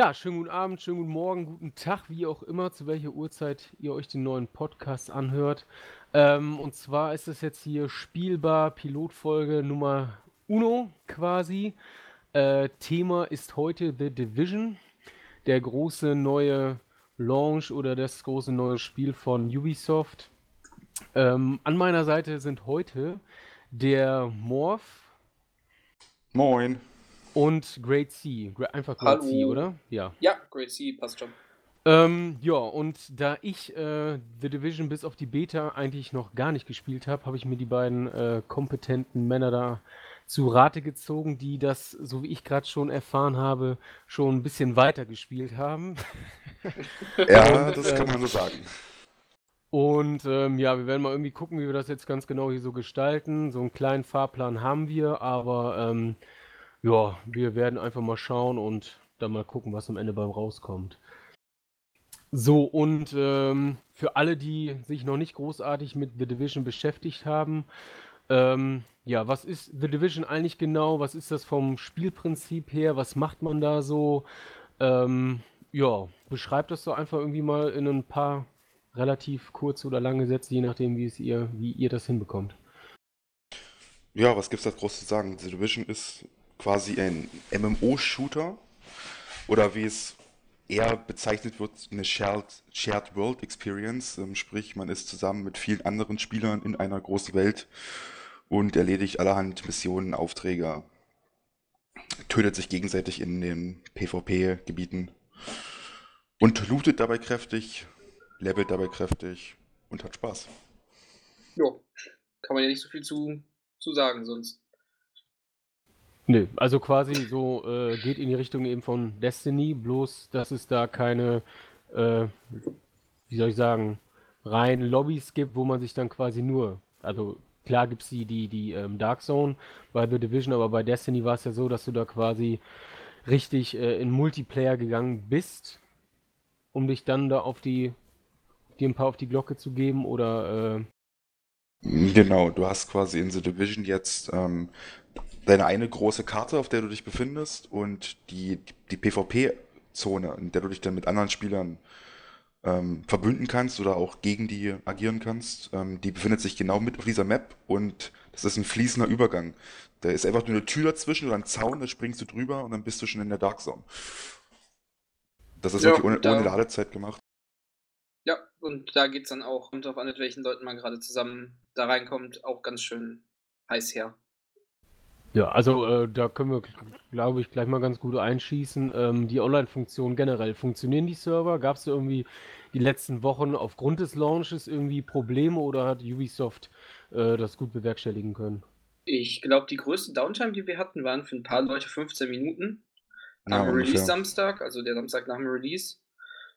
Ja, schönen guten Abend, schönen guten Morgen, guten Tag, wie auch immer, zu welcher Uhrzeit ihr euch den neuen Podcast anhört. Ähm, und zwar ist es jetzt hier spielbar Pilotfolge Nummer Uno quasi. Äh, Thema ist heute The Division, der große neue Launch oder das große neue Spiel von Ubisoft. Ähm, an meiner Seite sind heute der Morph. Moin. Und Great C. Einfach Great Hallo. C, oder? Ja. Ja, Great C, passt schon. Ähm, ja, und da ich äh, The Division bis auf die Beta eigentlich noch gar nicht gespielt habe, habe ich mir die beiden äh, kompetenten Männer da zu Rate gezogen, die das, so wie ich gerade schon erfahren habe, schon ein bisschen weiter gespielt haben. Ja, Und, das kann man so sagen. Und ähm, ja, wir werden mal irgendwie gucken, wie wir das jetzt ganz genau hier so gestalten. So einen kleinen Fahrplan haben wir, aber ähm, ja, wir werden einfach mal schauen und dann mal gucken, was am Ende beim rauskommt. So, und ähm, für alle, die sich noch nicht großartig mit The Division beschäftigt haben, ähm, ja, was ist The Division eigentlich genau? Was ist das vom Spielprinzip her? Was macht man da so? Ähm, ja, beschreibt das doch einfach irgendwie mal in ein paar relativ kurze oder lange Sätze, je nachdem, wie es ihr, wie ihr das hinbekommt. Ja, was gibt's da groß zu sagen? The Division ist quasi ein MMO-Shooter oder wie es eher bezeichnet wird, eine Shared, Shared World Experience. Ähm, sprich, man ist zusammen mit vielen anderen Spielern in einer großen Welt und erledigt allerhand Missionen, Aufträge, tötet sich gegenseitig in den PvP-Gebieten und lootet dabei kräftig, levelt dabei kräftig und hat Spaß. Jo, kann man ja nicht so viel zu, zu sagen sonst. Nö, also quasi so äh, geht in die Richtung eben von Destiny, bloß dass es da keine, äh, wie soll ich sagen, rein Lobbys gibt, wo man sich dann quasi nur, also klar gibt es die, die, die ähm, Dark Zone bei The Division, aber bei Destiny war es ja so, dass du da quasi richtig äh, in Multiplayer gegangen bist, um dich dann da auf die, dir ein paar auf die Glocke zu geben oder äh, Genau, du hast quasi in The Division jetzt ähm, deine eine große Karte, auf der du dich befindest und die, die PvP-Zone, in der du dich dann mit anderen Spielern ähm, verbünden kannst oder auch gegen die agieren kannst, ähm, die befindet sich genau mit auf dieser Map und das ist ein fließender Übergang. Da ist einfach nur eine Tür dazwischen oder ein Zaun, da springst du drüber und dann bist du schon in der Dark Zone. Das ist Ja, wirklich ohne, da- ohne Ladezeit gemacht. Ja, und da geht's dann auch, kommt drauf an, mit welchen Leuten man gerade zusammen da reinkommt, auch ganz schön heiß her. Ja, also äh, da können wir, glaube ich, gleich mal ganz gut einschießen. Ähm, die Online-Funktionen generell, funktionieren die Server? Gab es irgendwie die letzten Wochen aufgrund des Launches irgendwie Probleme oder hat Ubisoft äh, das gut bewerkstelligen können? Ich glaube, die größte Downtime, die wir hatten, waren für ein paar Leute 15 Minuten Ja, am Release ungefähr. Samstag, also der Samstag nach dem Release.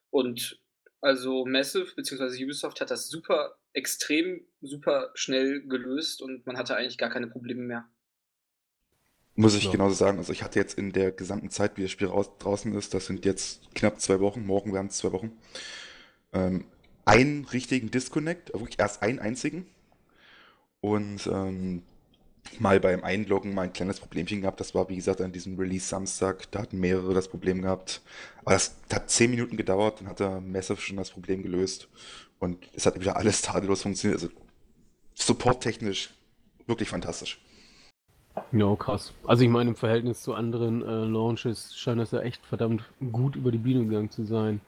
Und also Massive bzw. Ubisoft hat das super, extrem, super schnell gelöst und man hatte eigentlich gar keine Probleme mehr. Muss ich Ja. genauso sagen. Also ich hatte jetzt in der gesamten Zeit, wie das Spiel raus, draußen ist, das sind jetzt knapp zwei Wochen, morgen werden es zwei Wochen, ähm, einen richtigen Disconnect, wirklich erst einen einzigen. Und ähm, mal beim Einloggen mal ein kleines Problemchen gehabt. Das war, wie gesagt, an diesem Release Samstag. Da hatten mehrere das Problem gehabt. Aber das hat zehn Minuten gedauert, dann hat der Massive schon das Problem gelöst. Und es hat wieder alles tadellos funktioniert. Also supporttechnisch wirklich fantastisch. Ja, krass. Also ich meine, im Verhältnis zu anderen äh, Launches scheint das ja echt verdammt gut über die Bühne gegangen zu sein.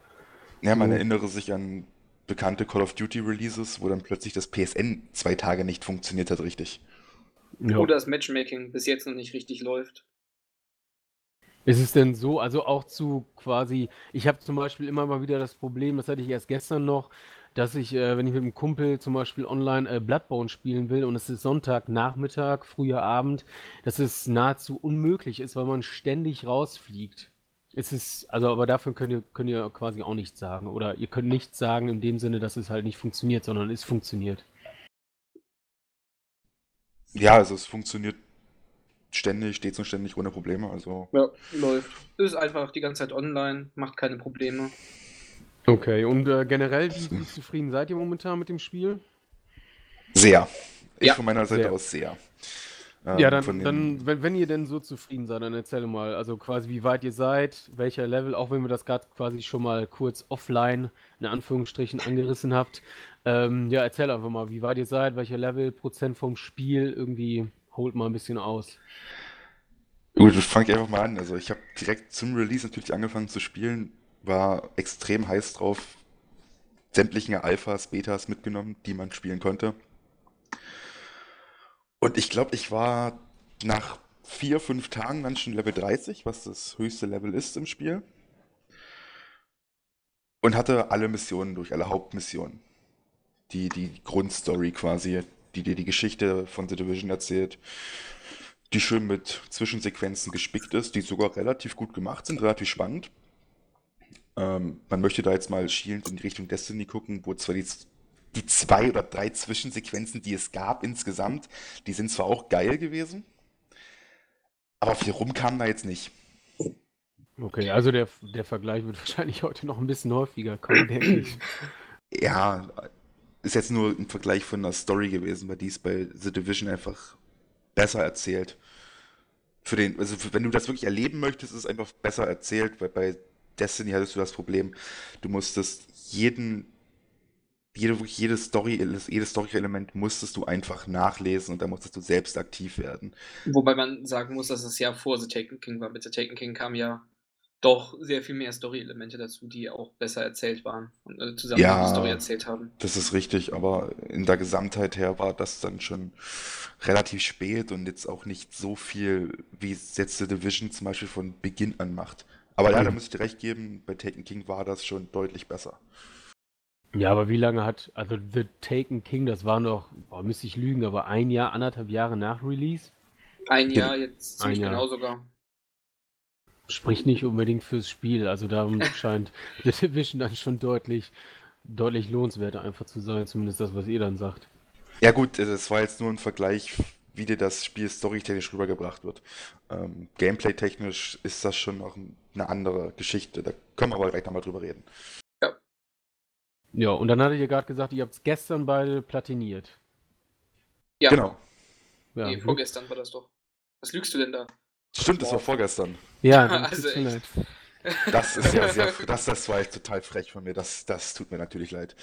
Ja, man So. erinnere sich an bekannte Call of Duty Releases, wo dann plötzlich das PSN zwei Tage nicht funktioniert hat, richtig. Ja. Oder das Matchmaking bis jetzt noch nicht richtig läuft. Ist es denn so, also auch zu quasi, ich habe zum Beispiel immer mal wieder das Problem, das hatte ich erst gestern noch, dass ich, äh, wenn ich mit einem Kumpel zum Beispiel online äh, Bloodborne spielen will und es ist Sonntagnachmittag, früher Abend, dass es nahezu unmöglich ist, weil man ständig rausfliegt. Es ist, also aber dafür könnt ihr, könnt ihr quasi auch nichts sagen. Oder ihr könnt nichts sagen in dem Sinne, dass es halt nicht funktioniert, sondern es funktioniert. Ja, also es funktioniert ständig, stets und ständig ohne Probleme. Also Ja, läuft. Ist einfach die ganze Zeit online, macht keine Probleme. Okay, und äh, generell, wie, wie zufrieden seid ihr momentan mit dem Spiel? sehr. Ich Ja. von meiner Seite Sehr. aus sehr. Ähm, Ja, dann, dann wenn, wenn ihr denn so zufrieden seid, dann erzähl mal, also quasi wie weit ihr seid, welcher Level, auch wenn wir das gerade quasi schon mal kurz offline, in Anführungsstrichen, angerissen habt. Ähm, ja, erzähl einfach mal, wie weit ihr seid, welcher Level, Prozent vom Spiel, irgendwie holt mal ein bisschen aus. Gut, fange ich einfach mal an. Also ich habe direkt zum Release natürlich angefangen zu spielen, war extrem heiß drauf, sämtliche Alphas, Betas mitgenommen, die man spielen konnte. Und ich glaube, ich war nach vier, fünf Tagen dann schon Level 30, was das höchste Level ist im Spiel. Und hatte alle Missionen durch, alle Hauptmissionen. Die, die Grundstory quasi, die dir die Geschichte von The Division erzählt die schön mit Zwischensequenzen gespickt ist, die sogar relativ gut gemacht sind, relativ spannend. Ähm, man möchte da jetzt mal schielend in die Richtung Destiny gucken, wo zwar die, die zwei oder drei Zwischensequenzen, die es gab insgesamt, die sind zwar auch geil gewesen, aber viel rum kam da jetzt nicht. Okay, also der, der Vergleich wird wahrscheinlich heute noch ein bisschen häufiger kommen, denke ich. Ja, ist jetzt nur ein Vergleich von der Story gewesen, weil die ist bei The Division einfach besser erzählt. Für den, also wenn du das wirklich erleben möchtest, ist es einfach besser erzählt, weil bei Destiny hattest du das Problem, du musstest jeden, jede, jedes Story, jedes Story-Element musstest du einfach nachlesen und da musstest du selbst aktiv werden. Wobei man sagen muss, dass es ja vor The Taken King war. Mit The Taken King kam ja doch sehr viel mehr Story-Elemente dazu, die auch besser erzählt waren und äh, zusammen Ja. die Story erzählt haben. Das ist richtig, aber in der Gesamtheit her war das dann schon relativ spät und jetzt auch nicht so viel, wie es jetzt The Division zum Beispiel von Beginn an macht. Aber ja, da muss ich dir recht geben, bei Taken King war das schon deutlich besser. Ja, aber wie lange hat, also The Taken King, das war noch, boah, müsste ich lügen, aber ein Jahr, anderthalb Jahre nach Release? Ein Gen- Jahr jetzt ziemlich Ein Jahr. genau sogar. Spricht nicht unbedingt fürs Spiel, also darum scheint The Division dann schon deutlich, deutlich lohnenswerter einfach zu sein, zumindest das, was ihr dann sagt. Ja gut, das war jetzt nur ein Vergleich, wie dir das Spiel storytechnisch rübergebracht wird. Ähm, Gameplay-technisch ist das schon noch ein- eine andere Geschichte. Da können wir aber gleich nochmal drüber reden. Ja, und dann hattet ihr gerade gesagt, ihr habt es gestern beide platiniert. Ja, Genau. Ja, nee, vorgestern war das doch. Was lügst du denn da? Stimmt, das war vorgestern. Ja, dann Also echt. Das ist ja sehr, das, das war jetzt total frech von mir. Das, das tut mir natürlich leid.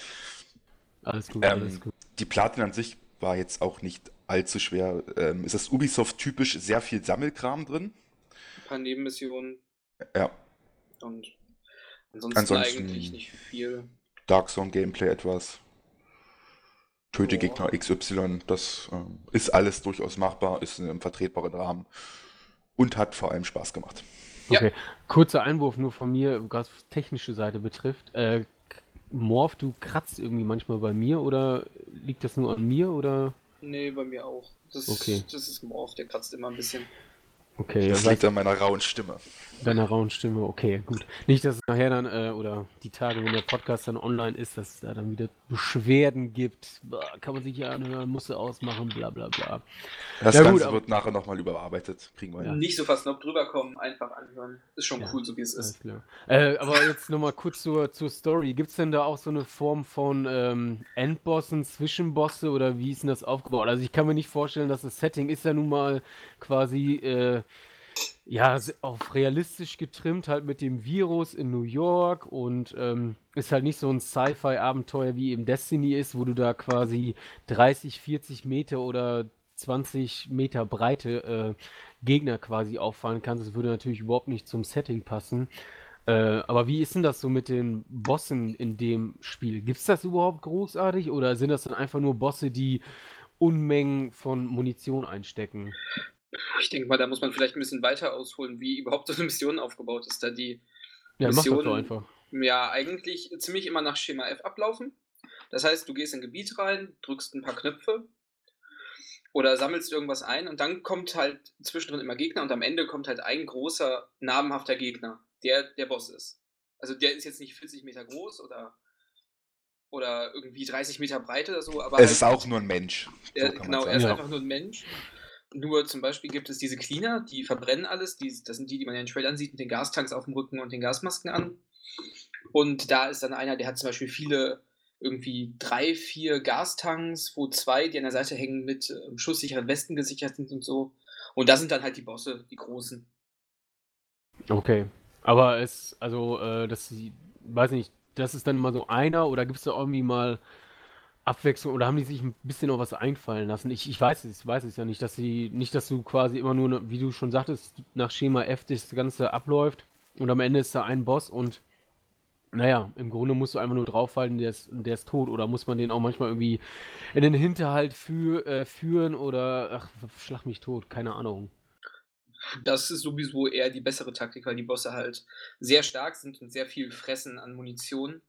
Alles gut, Ähm, alles gut. Die Platin an sich war jetzt auch nicht allzu schwer. Ähm, es ist Ubisoft typisch sehr viel Sammelkram drin. Ein paar Nebenmissionen Ja, und ansonsten, Ansonsten- eigentlich nicht viel. Dark Zone Gameplay etwas. Töte Ja. Gegner XY, das ähm, ist alles durchaus machbar, ist in einem vertretbaren Rahmen und hat vor allem Spaß gemacht. Ja. Okay, kurzer Einwurf nur von mir, was technische Seite betrifft. Äh, Morph, du kratzt irgendwie manchmal bei mir oder liegt das nur an mir oder? Nee, bei mir auch. Das, Okay. das ist Morph, der kratzt immer ein bisschen. Okay, Das liegt an meiner rauen Stimme. Deiner rauen Stimme, okay, gut. Nicht, dass es nachher dann, äh, oder die Tage, wenn der Podcast dann online ist, dass es da dann wieder Beschwerden gibt. Boah, kann man sich ja anhören, muss er ausmachen, bla bla bla. Das Ja, gut, Ganze aber- wird nachher nochmal überarbeitet. Kriegen wir Ja. Nicht so fast noch drüber kommen, einfach anhören. Ist schon Ja, cool, so wie es ist. klar. Äh, aber jetzt nochmal kurz zur, zur Story. Gibt es denn da auch so eine Form von ähm, Endbossen, Zwischenbosse oder wie ist denn das aufgebaut? Also ich kann mir nicht vorstellen, dass das Setting ist ja nun mal quasi äh, ja auf realistisch getrimmt, halt mit dem Virus in New York und ähm, ist halt nicht so ein Sci-Fi-Abenteuer wie im Destiny ist, wo du da quasi 30, 40 Meter oder 20 Meter breite äh, Gegner quasi auffahren kannst. Das würde natürlich überhaupt nicht zum Setting passen. Äh, aber wie ist denn das so mit den Bossen in dem Spiel? Gibt es das überhaupt großartig oder sind das dann einfach nur Bosse, die Unmengen von Munition einstecken? Ich denke mal, da muss man vielleicht ein bisschen weiter ausholen, wie überhaupt so eine Mission aufgebaut ist. Da die Ja, Missionen- einfach. ja eigentlich ziemlich immer nach Schema F ablaufen. Das heißt, du gehst in ein Gebiet rein, drückst ein paar Knöpfe oder sammelst irgendwas ein und dann kommt halt zwischendrin immer Gegner und am Ende kommt halt ein großer, namhafter Gegner, der der Boss ist. Also der ist jetzt nicht 40 Meter groß oder, oder irgendwie 30 Meter breit oder so, aber Es halt- ist auch nur ein Mensch. So er, genau, er ist Ja. einfach nur ein Mensch. Nur zum Beispiel gibt es diese Cleaner, die verbrennen alles. Die, das sind die, die man in den Trailern sieht, mit den Gastanks auf dem Rücken und den Gasmasken an. Und da ist dann einer, der hat zum Beispiel viele irgendwie drei, vier Gastanks, wo zwei, die an der Seite hängen, mit äh, schusssicheren Westen gesichert sind und so. Und da sind dann halt die Bosse, die großen. Okay. Aber es, also, äh, das, weiß nicht, das ist dann mal so einer oder gibt es da irgendwie mal Abwechslung oder haben die sich ein bisschen noch was einfallen lassen? Ich, ich weiß es, weiß es ja nicht, dass sie, nicht, dass du quasi immer nur, wie du schon sagtest, nach Schema F das Ganze abläuft und am Ende ist da ein Boss und naja, im Grunde musst du einfach nur draufhalten, der ist, der ist tot. Oder muss man den auch manchmal irgendwie in den Hinterhalt für, äh, führen oder ach, schlag mich tot, keine Ahnung. Das ist sowieso eher die bessere Taktik, weil die Bosse halt sehr stark sind und sehr viel fressen an Munition.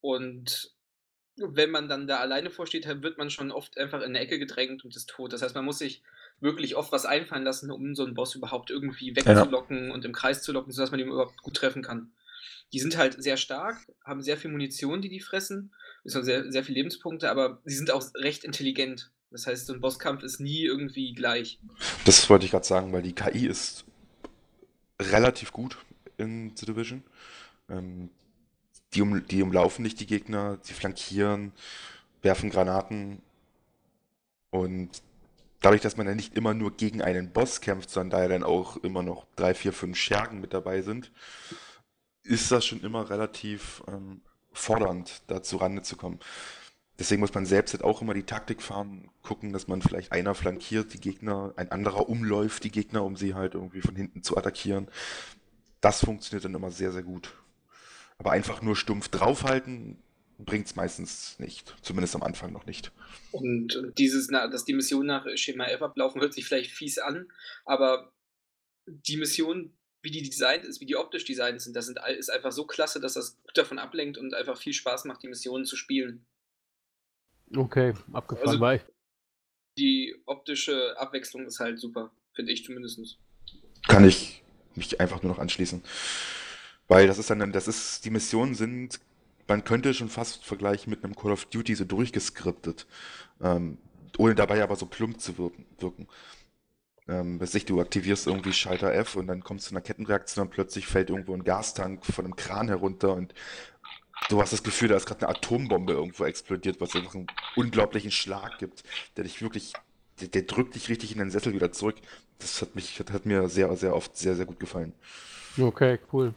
Und wenn man dann da alleine vorsteht, wird man schon oft einfach in eine Ecke gedrängt und ist tot. Das heißt, man muss sich wirklich oft was einfallen lassen, um so einen Boss überhaupt irgendwie wegzulocken ja. und im Kreis zu locken, sodass man ihn überhaupt gut treffen kann. Die sind halt sehr stark, haben sehr viel Munition, die die fressen, sehr, sehr viele Lebenspunkte, aber sie sind auch recht intelligent. Das heißt, so ein Bosskampf ist nie irgendwie gleich. Das wollte ich gerade sagen, weil die KI ist relativ gut in The Division. Ähm, die, um, die umlaufen nicht die Gegner, sie flankieren, werfen Granaten und dadurch, dass man ja nicht immer nur gegen einen Boss kämpft, sondern da ja dann auch immer noch drei, vier, fünf Schergen mit dabei sind, ist das schon immer relativ ähm, fordernd, da zu Rande zu kommen. Deswegen muss man selbst halt auch immer die Taktik fahren, gucken, dass man vielleicht einer flankiert, die Gegner, ein anderer umläuft die Gegner, um sie halt irgendwie von hinten zu attackieren. Das funktioniert dann immer sehr, sehr gut. Aber einfach nur stumpf draufhalten bringt es meistens nicht. Zumindest am Anfang noch nicht. Und dieses, dass die Missionen nach Schema F ablaufen, hört sich vielleicht fies an, aber die Mission, wie die designt ist, wie die optisch designt sind, das sind, ist einfach so klasse, dass das gut davon ablenkt und einfach viel Spaß macht, die Missionen zu spielen. Okay, abgefahren also, Die optische Abwechslung ist halt super, finde ich zumindest. Kann ich mich einfach nur noch anschließen. Weil das ist dann, das ist, die Missionen sind, man könnte schon fast vergleichen mit einem Call of Duty so durchgeskriptet. Ähm, ohne dabei aber so plump zu wirken. wirken. Ähm, weiß ich, du aktivierst irgendwie Schalter F und dann kommst du zu einer Kettenreaktion und plötzlich fällt irgendwo ein Gastank von einem Kran herunter und du hast das Gefühl, da ist gerade eine Atombombe irgendwo explodiert, was einfach einen unglaublichen Schlag gibt, der dich wirklich, der, der, drückt dich richtig in den Sessel wieder zurück. Das hat mich, hat, hat mir sehr, sehr oft sehr, sehr gut gefallen. Okay, cool.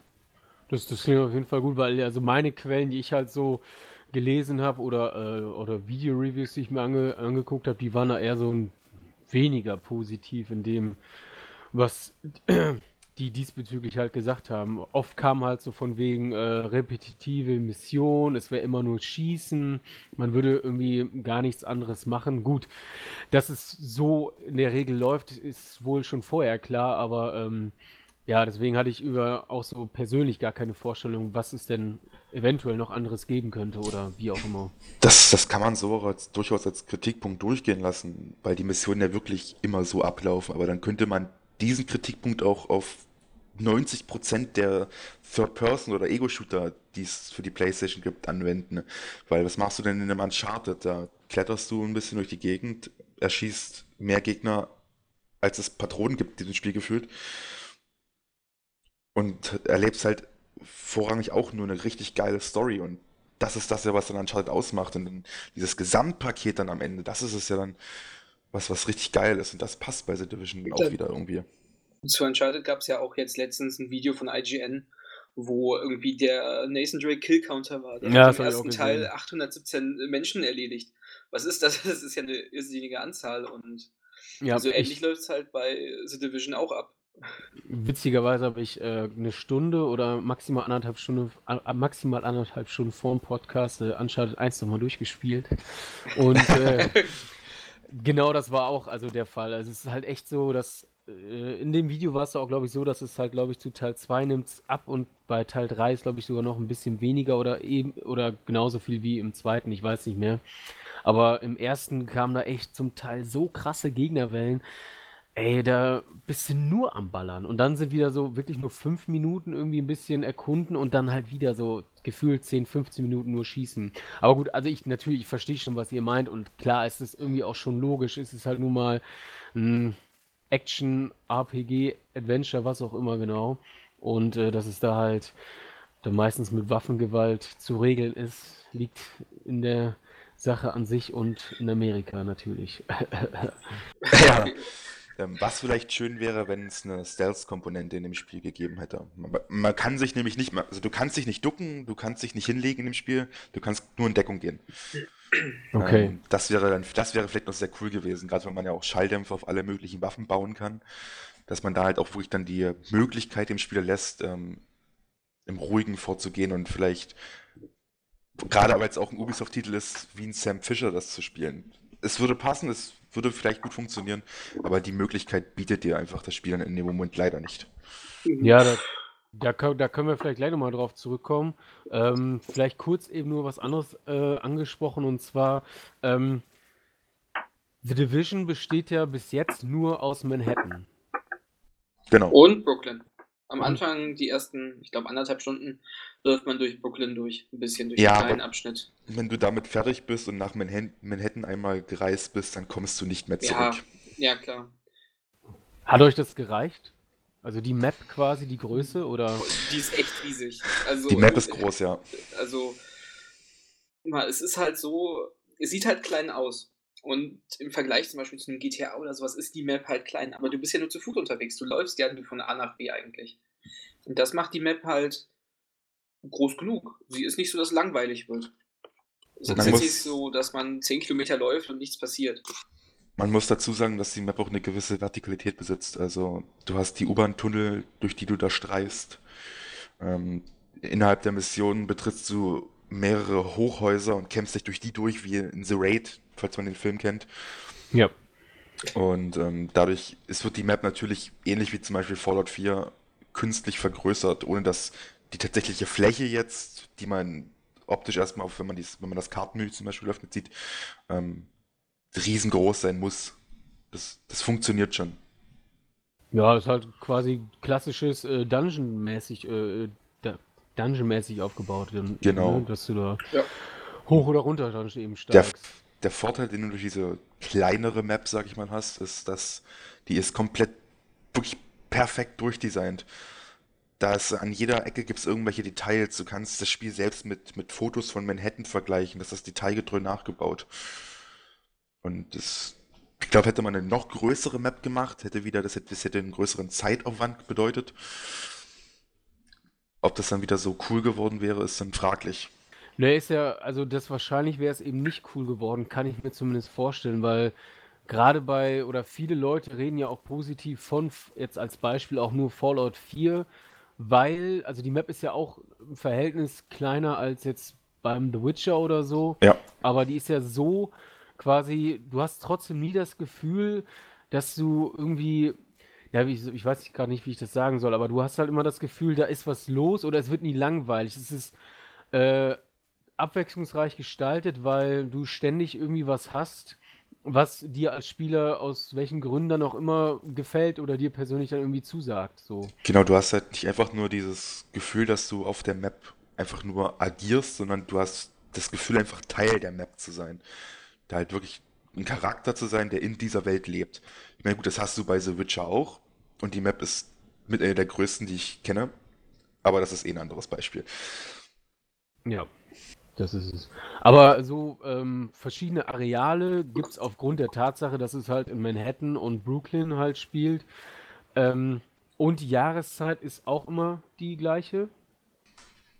Das, das klingt auf jeden Fall gut, weil also meine Quellen, die ich halt so gelesen habe oder, äh, oder Video-Reviews, die ich mir ange, angeguckt habe, die waren da eher so ein weniger positiv in dem, was die diesbezüglich halt gesagt haben. Oft kam halt so von wegen äh, repetitive Mission, es wäre immer nur Schießen, man würde irgendwie gar nichts anderes machen. Gut, dass es so in der Regel läuft, ist wohl schon vorher klar, aber ähm, ja, deswegen hatte ich über auch so persönlich gar keine Vorstellung, was es denn eventuell noch anderes geben könnte oder wie auch immer. Das, das kann man so als, durchaus als Kritikpunkt durchgehen lassen, weil die Missionen ja wirklich immer so ablaufen. Aber dann könnte man diesen Kritikpunkt auch auf 90% der Third-Person- oder Ego-Shooter, die es für die Playstation gibt, anwenden. Weil was machst du denn in einem Uncharted? Da kletterst du ein bisschen durch die Gegend, erschießt mehr Gegner, als es Patronen gibt, die das Spiel gefühlt. Und erlebst halt vorrangig auch nur eine richtig geile Story. Und das ist das ja, was dann Uncharted ausmacht. Und dann dieses Gesamtpaket dann am Ende, das ist es ja dann, was, was richtig geil ist. Und das passt bei The Division auch wieder irgendwie. Zu Uncharted gab es ja auch jetzt letztens ein Video von IGN, wo irgendwie der Nathan Drake Kill Counter war. Der ja, hat im ersten Teil 817 Menschen erledigt. Was ist das? Das ist ja eine irrsinnige Anzahl und ja, so ähnlich läuft es halt bei The Division auch ab. Witzigerweise habe ich äh, eine Stunde oder maximal anderthalb Stunden, äh, maximal anderthalb Stunden vor dem Podcast äh, Uncharted 1 nochmal durchgespielt. Und äh, genau das war auch also der Fall. Also es ist halt echt so, dass äh, in dem Video war es auch, glaube ich, so, dass es halt, glaube ich, zu Teil 2 nimmt ab und bei Teil 3 ist, glaube ich, sogar noch ein bisschen weniger oder eben oder genauso viel wie im zweiten, ich weiß nicht mehr. Aber im ersten kamen da echt zum Teil so krasse Gegnerwellen. Ey, da bist du nur am Ballern. Und dann sind wieder so wirklich nur fünf Minuten irgendwie ein bisschen erkunden und dann halt wieder so gefühlt 10, 15 Minuten nur schießen. Aber gut, also ich natürlich, ich verstehe schon, was ihr meint und klar ist es irgendwie auch schon logisch. Es ist halt nun mal ein Action, RPG, Adventure, was auch immer genau. Und äh, dass es da halt da meistens mit Waffengewalt zu regeln ist, liegt in der Sache an sich und in Amerika natürlich. ja. Ähm, was vielleicht schön wäre, wenn es eine Stealth-Komponente in dem Spiel gegeben hätte. Man, man, kann sich nämlich nicht, also du kannst dich nicht ducken, du kannst dich nicht hinlegen in dem Spiel, du kannst nur in Deckung gehen. Okay. Ähm, das wäre dann, das wäre vielleicht noch sehr cool gewesen, gerade wenn man ja auch Schalldämpfer auf alle möglichen Waffen bauen kann, dass man da halt auch wirklich dann die Möglichkeit dem Spieler lässt, ähm, im Ruhigen vorzugehen und vielleicht, gerade weil es auch ein Ubisoft-Titel ist, wie ein Sam Fisher das zu spielen. Es würde passen, es würde vielleicht gut funktionieren, aber die Möglichkeit bietet dir einfach das Spiel dann in dem Moment leider nicht. Ja, da, da, da können wir vielleicht gleich nochmal drauf zurückkommen. Ähm, vielleicht kurz eben nur was anderes äh, angesprochen und zwar ähm, The Division besteht ja bis jetzt nur aus Manhattan. Genau. Und Brooklyn. Am Anfang, die ersten, ich glaube, anderthalb Stunden, läuft man durch Brooklyn durch, ein bisschen durch ja, einen kleinen Abschnitt. Wenn du damit fertig bist und nach Manhattan einmal gereist bist, dann kommst du nicht mehr zurück. Ja, ja klar. Hat euch das gereicht? Also die Map quasi, die Größe, oder? Die ist echt riesig. Also, die Map ist groß, ja. Also, es ist halt so, es sieht halt klein aus. Und im Vergleich zum Beispiel zu einem GTA oder sowas ist die Map halt klein. Aber du bist ja nur zu Fuß unterwegs. Du läufst ja nur von A nach B eigentlich. Und das macht die Map halt groß genug. Sie ist nicht so, dass es langweilig wird. Es ist nicht so, dass man 10 Kilometer läuft und nichts passiert. Man muss dazu sagen, dass die Map auch eine gewisse Vertikalität besitzt. Also du hast die U-Bahn-Tunnel, durch die du da streifst. Ähm, innerhalb der Mission betrittst du mehrere Hochhäuser und kämpfst dich durch die durch, wie in The Raid, falls man den Film kennt. Ja. Und ähm, dadurch es wird die Map natürlich ähnlich wie zum Beispiel Fallout 4 künstlich vergrößert, ohne dass die tatsächliche Fläche jetzt, die man optisch erstmal, wenn man, dies, wenn man das Kartenmenü zum Beispiel öffnet, sieht, ähm, riesengroß sein muss. Das, das funktioniert schon. Ja, ist halt quasi klassisches äh, Dungeon-mäßig äh, Dungeon-mäßig aufgebaut. Genau. Ne? Dass du da ja. hoch oder runter dann eben steigst. Der, der, Vorteil, den du durch diese kleinere Map, sag ich mal, hast, ist, dass die ist komplett wirklich perfekt durchdesignt. Da ist an jeder Ecke gibt es irgendwelche Details. Du kannst das Spiel selbst mit, mit Fotos von Manhattan vergleichen. Das ist detailgetreu nachgebaut. Und das, ich glaube, hätte man eine noch größere Map gemacht, hätte wieder, das hätte, das hätte einen größeren Zeitaufwand bedeutet. Ob das dann wieder so cool geworden wäre, ist dann fraglich. Ne, ist ja, also das wahrscheinlich wäre es eben nicht cool geworden, kann ich mir zumindest vorstellen, weil gerade bei, oder viele Leute reden ja auch positiv von, jetzt als Beispiel auch nur Fallout 4, weil, also die Map ist ja auch im Verhältnis kleiner als jetzt beim The Witcher oder so, ja. aber die ist ja so quasi, du hast trotzdem nie das Gefühl, dass du irgendwie ja, ich, ich weiß gar nicht, wie ich das sagen soll, aber du hast halt immer das Gefühl, da ist was los oder es wird nie langweilig. Es ist äh, abwechslungsreich gestaltet, weil du ständig irgendwie was hast, was dir als Spieler aus welchen Gründen dann auch immer gefällt oder dir persönlich dann irgendwie zusagt. So. Genau, du hast halt nicht einfach nur dieses Gefühl, dass du auf der Map einfach nur agierst, sondern du hast das Gefühl, einfach Teil der Map zu sein. Da halt wirklich ein Charakter zu sein, der in dieser Welt lebt. Ich meine, gut, das hast du bei The Witcher auch. Und die Map ist mit einer der größten, die ich kenne. Aber das ist eh ein anderes Beispiel. Ja, das ist es. Aber so ähm, verschiedene Areale gibt es aufgrund der Tatsache, dass es halt in Manhattan und Brooklyn halt spielt. Ähm, und die Jahreszeit ist auch immer die gleiche?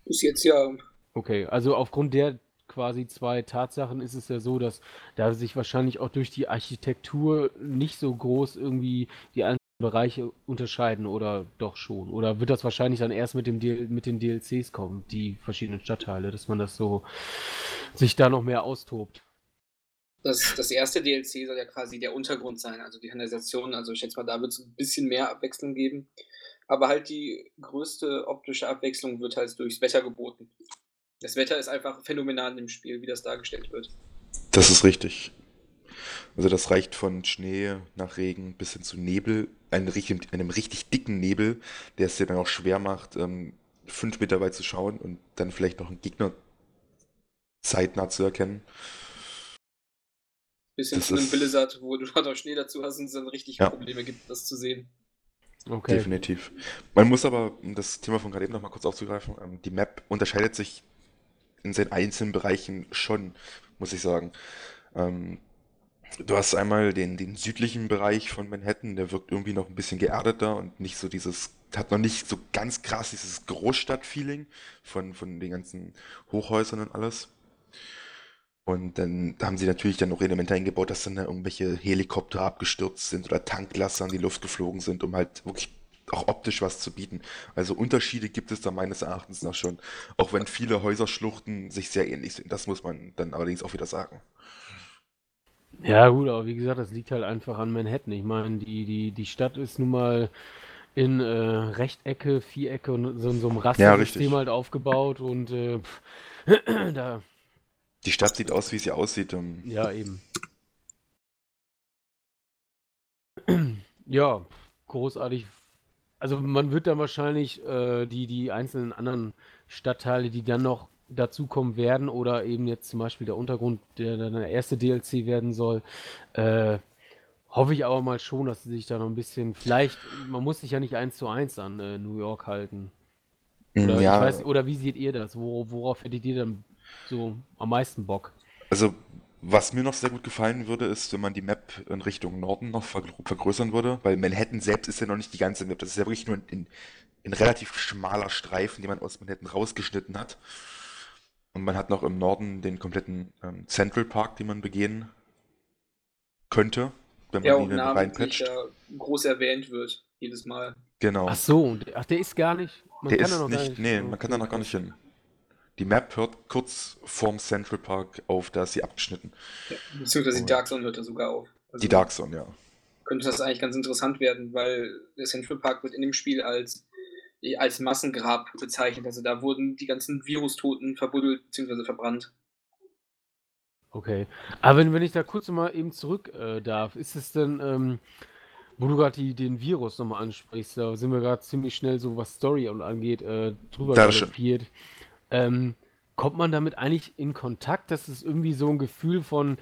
Bis jetzt ja. Okay, also aufgrund der quasi zwei Tatsachen ist es ja so, dass da sich wahrscheinlich auch durch die Architektur nicht so groß irgendwie die Bereiche unterscheiden oder doch schon? Oder wird das wahrscheinlich dann erst mit, dem mit den DLCs kommen, die verschiedenen Stadtteile, dass man das so sich da noch mehr austobt? Das, das erste DLC soll ja quasi der Untergrund sein, also die Kanalisation. Also ich schätze mal, da wird es ein bisschen mehr Abwechslung geben. Aber halt die größte optische Abwechslung wird halt durchs Wetter geboten. Das Wetter ist einfach phänomenal im Spiel, wie das dargestellt wird. Das ist richtig. Also das reicht von Schnee nach Regen bis hin zu Nebel, einem richtig, einem richtig dicken Nebel, der es dir dann auch schwer macht, ähm, fünf Meter weit zu schauen und dann vielleicht noch einen Gegner zeitnah zu erkennen. Bisschen das zu einem Blizzard, wo du noch Schnee dazu hast und es dann richtig ja. Probleme gibt, das zu sehen. Okay. Definitiv. Man muss aber, um das Thema von gerade eben nochmal kurz aufzugreifen, ähm, die Map unterscheidet sich in seinen einzelnen Bereichen schon, muss ich sagen. Ähm, du hast einmal den, den südlichen Bereich von Manhattan, der wirkt irgendwie noch ein bisschen geerdeter und nicht so dieses, hat noch nicht so ganz krass dieses Großstadt-Feeling von, von den ganzen Hochhäusern und alles. Und dann haben sie natürlich dann noch Elemente eingebaut, dass dann da irgendwelche Helikopter abgestürzt sind oder Tanklaster in die Luft geflogen sind, um halt wirklich auch optisch was zu bieten. Also Unterschiede gibt es da meines Erachtens nach schon. Auch wenn viele Häuserschluchten sich sehr ähnlich sind. Das muss man dann allerdings auch wieder sagen. Ja, gut, aber wie gesagt, das liegt halt einfach an Manhattan. Ich meine, die, die, die Stadt ist nun mal in äh, Rechtecke, Vierecke und so in so einem Ja, Rastersystem richtig. halt aufgebaut und äh, da, Die Stadt sieht aus, wie sie aussieht. ähm, ja, eben. Ja, großartig. Also man wird dann wahrscheinlich äh, die, die einzelnen anderen Stadtteile, die dann noch dazukommen werden, oder eben jetzt zum Beispiel der Untergrund, der dann der erste DLC werden soll, äh, hoffe ich aber mal schon, dass sie sich da noch ein bisschen, vielleicht, man muss sich ja nicht eins zu eins an äh, New York halten. Oder, ich Ja, weiß, oder wie seht ihr das? Wo, worauf hättet ihr dann so am meisten Bock? also was mir noch sehr gut gefallen würde, ist, wenn man die Map in Richtung Norden noch vergr vergrößern würde, weil Manhattan selbst ist ja noch nicht die ganze Map. Das ist ja wirklich nur ein, ein relativ schmaler Streifen, den man aus Manhattan rausgeschnitten hat. Und man hat noch im Norden den kompletten ähm, Central Park, den man begehen könnte, wenn Ja, man auch ihn reinpatcht. da groß erwähnt wird, jedes Mal. Genau. Ach so, und- ach, der ist gar nicht, man Der kann da ist noch gar nicht, nicht. nee, man kann da noch gar nicht hin. Die Map hört kurz vorm Central Park auf, da ist sie abgeschnitten. Ja, beziehungsweise die Dark Zone hört da sogar auf. Also Die Dark Zone, ja. könnte das eigentlich ganz interessant werden, weil der Central Park wird in dem Spiel als, als Massengrab bezeichnet. Also da wurden die ganzen Virustoten verbuddelt bzw. verbrannt. Okay. Aber wenn, wenn ich da kurz mal eben zurück äh, darf, ist es denn, ähm, wo du gerade den Virus nochmal ansprichst, da sind wir gerade ziemlich schnell so, was Story und angeht, äh, drüber galoppiert. Ähm, kommt man damit eigentlich in Kontakt? Das ist irgendwie so ein Gefühl von,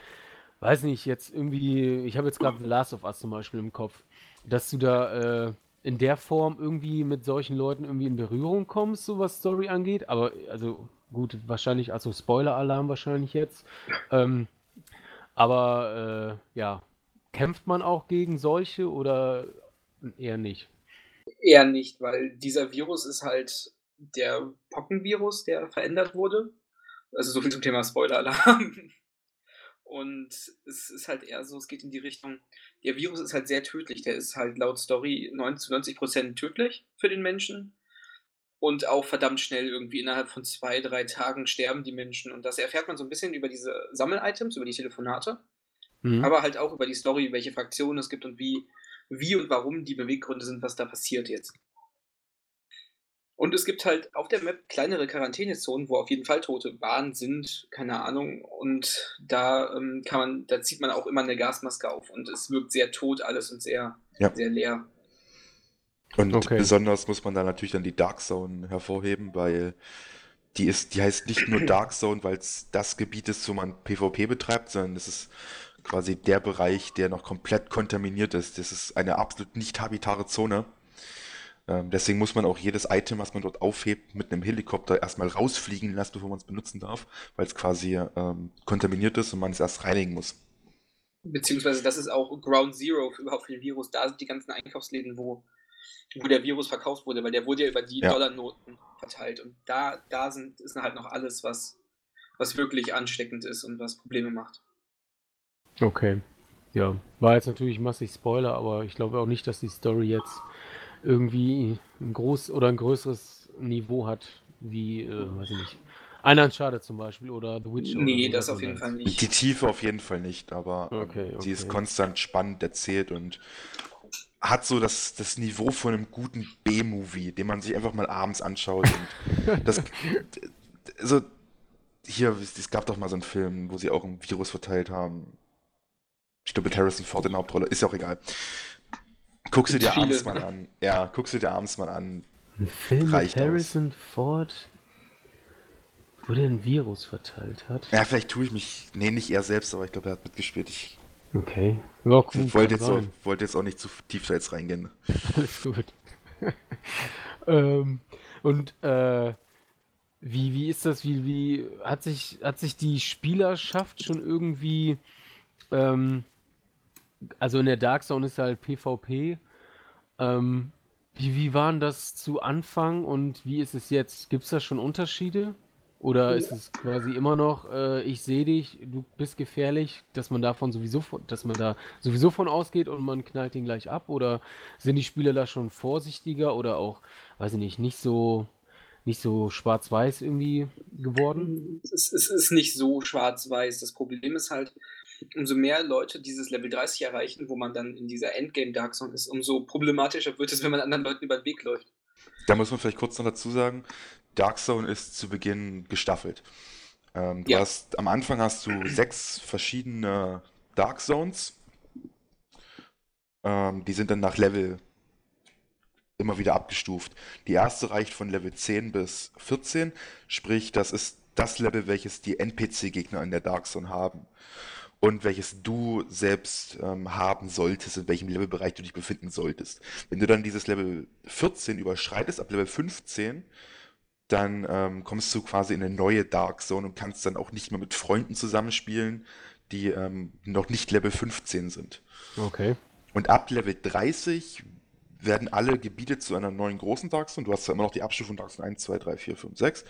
weiß nicht, jetzt irgendwie, ich habe jetzt gerade The Last of Us zum Beispiel im Kopf, dass du da äh, in der Form irgendwie mit solchen Leuten irgendwie in Berührung kommst, so was Story angeht. Aber, also gut, wahrscheinlich, also Spoiler-Alarm wahrscheinlich jetzt. Ähm, aber äh, ja, kämpft man auch gegen solche oder eher nicht? Eher nicht, weil dieser Virus ist halt der Pockenvirus, der verändert wurde. Also so viel zum Thema Spoiler-Alarm. Und es ist halt eher so, es geht in die Richtung, der Virus ist halt sehr tödlich. Der ist halt laut Story 90 zu 90 Prozent tödlich für den Menschen. Und auch verdammt schnell irgendwie innerhalb von zwei, drei Tagen sterben die Menschen. Und das erfährt man so ein bisschen über diese Sammel-Items, über die Telefonate. Mhm. aber halt auch über die Story, welche Fraktionen es gibt und wie, wie und warum die Beweggründe sind, was da passiert jetzt. Und es gibt halt auf der Map kleinere Quarantänezonen, wo auf jeden Fall Tote waren, sind, keine Ahnung. Und da ähm, kann man, da zieht man auch immer eine Gasmaske auf und es wirkt sehr tot alles und sehr, Ja. sehr leer. Und Okay. besonders muss man da natürlich dann die Dark Zone hervorheben, weil die ist, die heißt nicht nur Dark Zone, weil es das Gebiet ist, wo man PvP betreibt, sondern es ist quasi der Bereich, der noch komplett kontaminiert ist. Das ist eine absolut nicht habitare Zone. Ähm, deswegen muss man auch jedes Item, was man dort aufhebt, mit einem Helikopter erstmal rausfliegen lassen, bevor man es benutzen darf, weil es quasi ähm, kontaminiert ist und man es erst reinigen muss. Beziehungsweise das ist auch Ground Zero für, überhaupt für den Virus. Da sind die ganzen Einkaufsläden, wo, wo der Virus verkauft wurde, weil der wurde ja über die Ja. Dollarnoten verteilt. Und da, da sind, ist halt noch alles, was, was wirklich ansteckend ist und was Probleme macht. Okay. Ja, war jetzt natürlich massig Spoiler, aber ich glaube auch nicht, dass die Story jetzt irgendwie ein groß oder ein größeres Niveau hat, wie, äh, weiß ich nicht, ein Uncharted zum Beispiel oder The Witcher. Nee, das auf jeden Fall nicht. Die Tiefe auf jeden Fall nicht, aber ähm, Okay, sie ist okay. konstant spannend erzählt und hat so das, das Niveau von einem guten B-Movie, den man sich einfach mal abends anschaut. Und das, also, hier, es gab doch mal so einen Film, wo sie auch ein Virus verteilt haben. Ich glaube, mit Harrison Ford in der Hauptrolle, ist ja auch egal. Guck sie Gibt's dir abends mal an. Ja, guck sie dir abends mal an. Ein Film mit Reicht aus. Harrison Ford, wo der ein Virus verteilt hat. Ja, vielleicht tue ich mich, nee, nicht er selbst, aber ich glaube, er hat mitgespielt. Ich Okay. Ja, Ich wollte jetzt, auch, wollte jetzt auch nicht zu tief da jetzt reingehen. Alles gut. Ähm, und äh, wie, wie ist das? Wie, wie hat sich, hat sich die Spielerschaft schon irgendwie, ähm, also in der Dark Zone ist halt PvP. Ähm, wie, wie waren das zu Anfang und wie ist es jetzt? Gibt es da schon Unterschiede? Oder ist es quasi immer noch, äh, ich sehe dich, du bist gefährlich, dass man davon sowieso dass man da sowieso von ausgeht und man knallt ihn gleich ab? Oder sind die Spieler da schon vorsichtiger oder auch, weiß ich nicht, nicht so, nicht so schwarz-weiß irgendwie geworden? Es ist nicht so schwarz-weiß. Das Problem ist halt, umso mehr Leute dieses Level 30 erreichen, wo man dann in dieser Endgame Dark Zone ist, umso problematischer wird es, wenn man anderen Leuten über den Weg läuft. Da muss man vielleicht kurz noch dazu sagen, Dark Zone ist zu Beginn gestaffelt. Ähm, Ja. hast, am Anfang hast du sechs verschiedene Dark Zones. Ähm, die sind dann nach Level immer wieder abgestuft. Die erste reicht von Level 10 bis 14, sprich, das ist das Level, welches die NPC-Gegner in der Dark Zone haben. Und welches du selbst ähm, haben solltest, in welchem Levelbereich du dich befinden solltest. Wenn du dann dieses Level 14 überschreitest, ab Level 15, dann ähm, kommst du quasi in eine neue Dark Zone und kannst dann auch nicht mehr mit Freunden zusammenspielen, die ähm, noch nicht Level 15 sind. Okay. Und ab Level 30 werden alle Gebiete zu einer neuen großen Dark Zone. Du hast zwar immer noch die Abstufung Dark Zone 1, 2, 3, 4, 5, 6,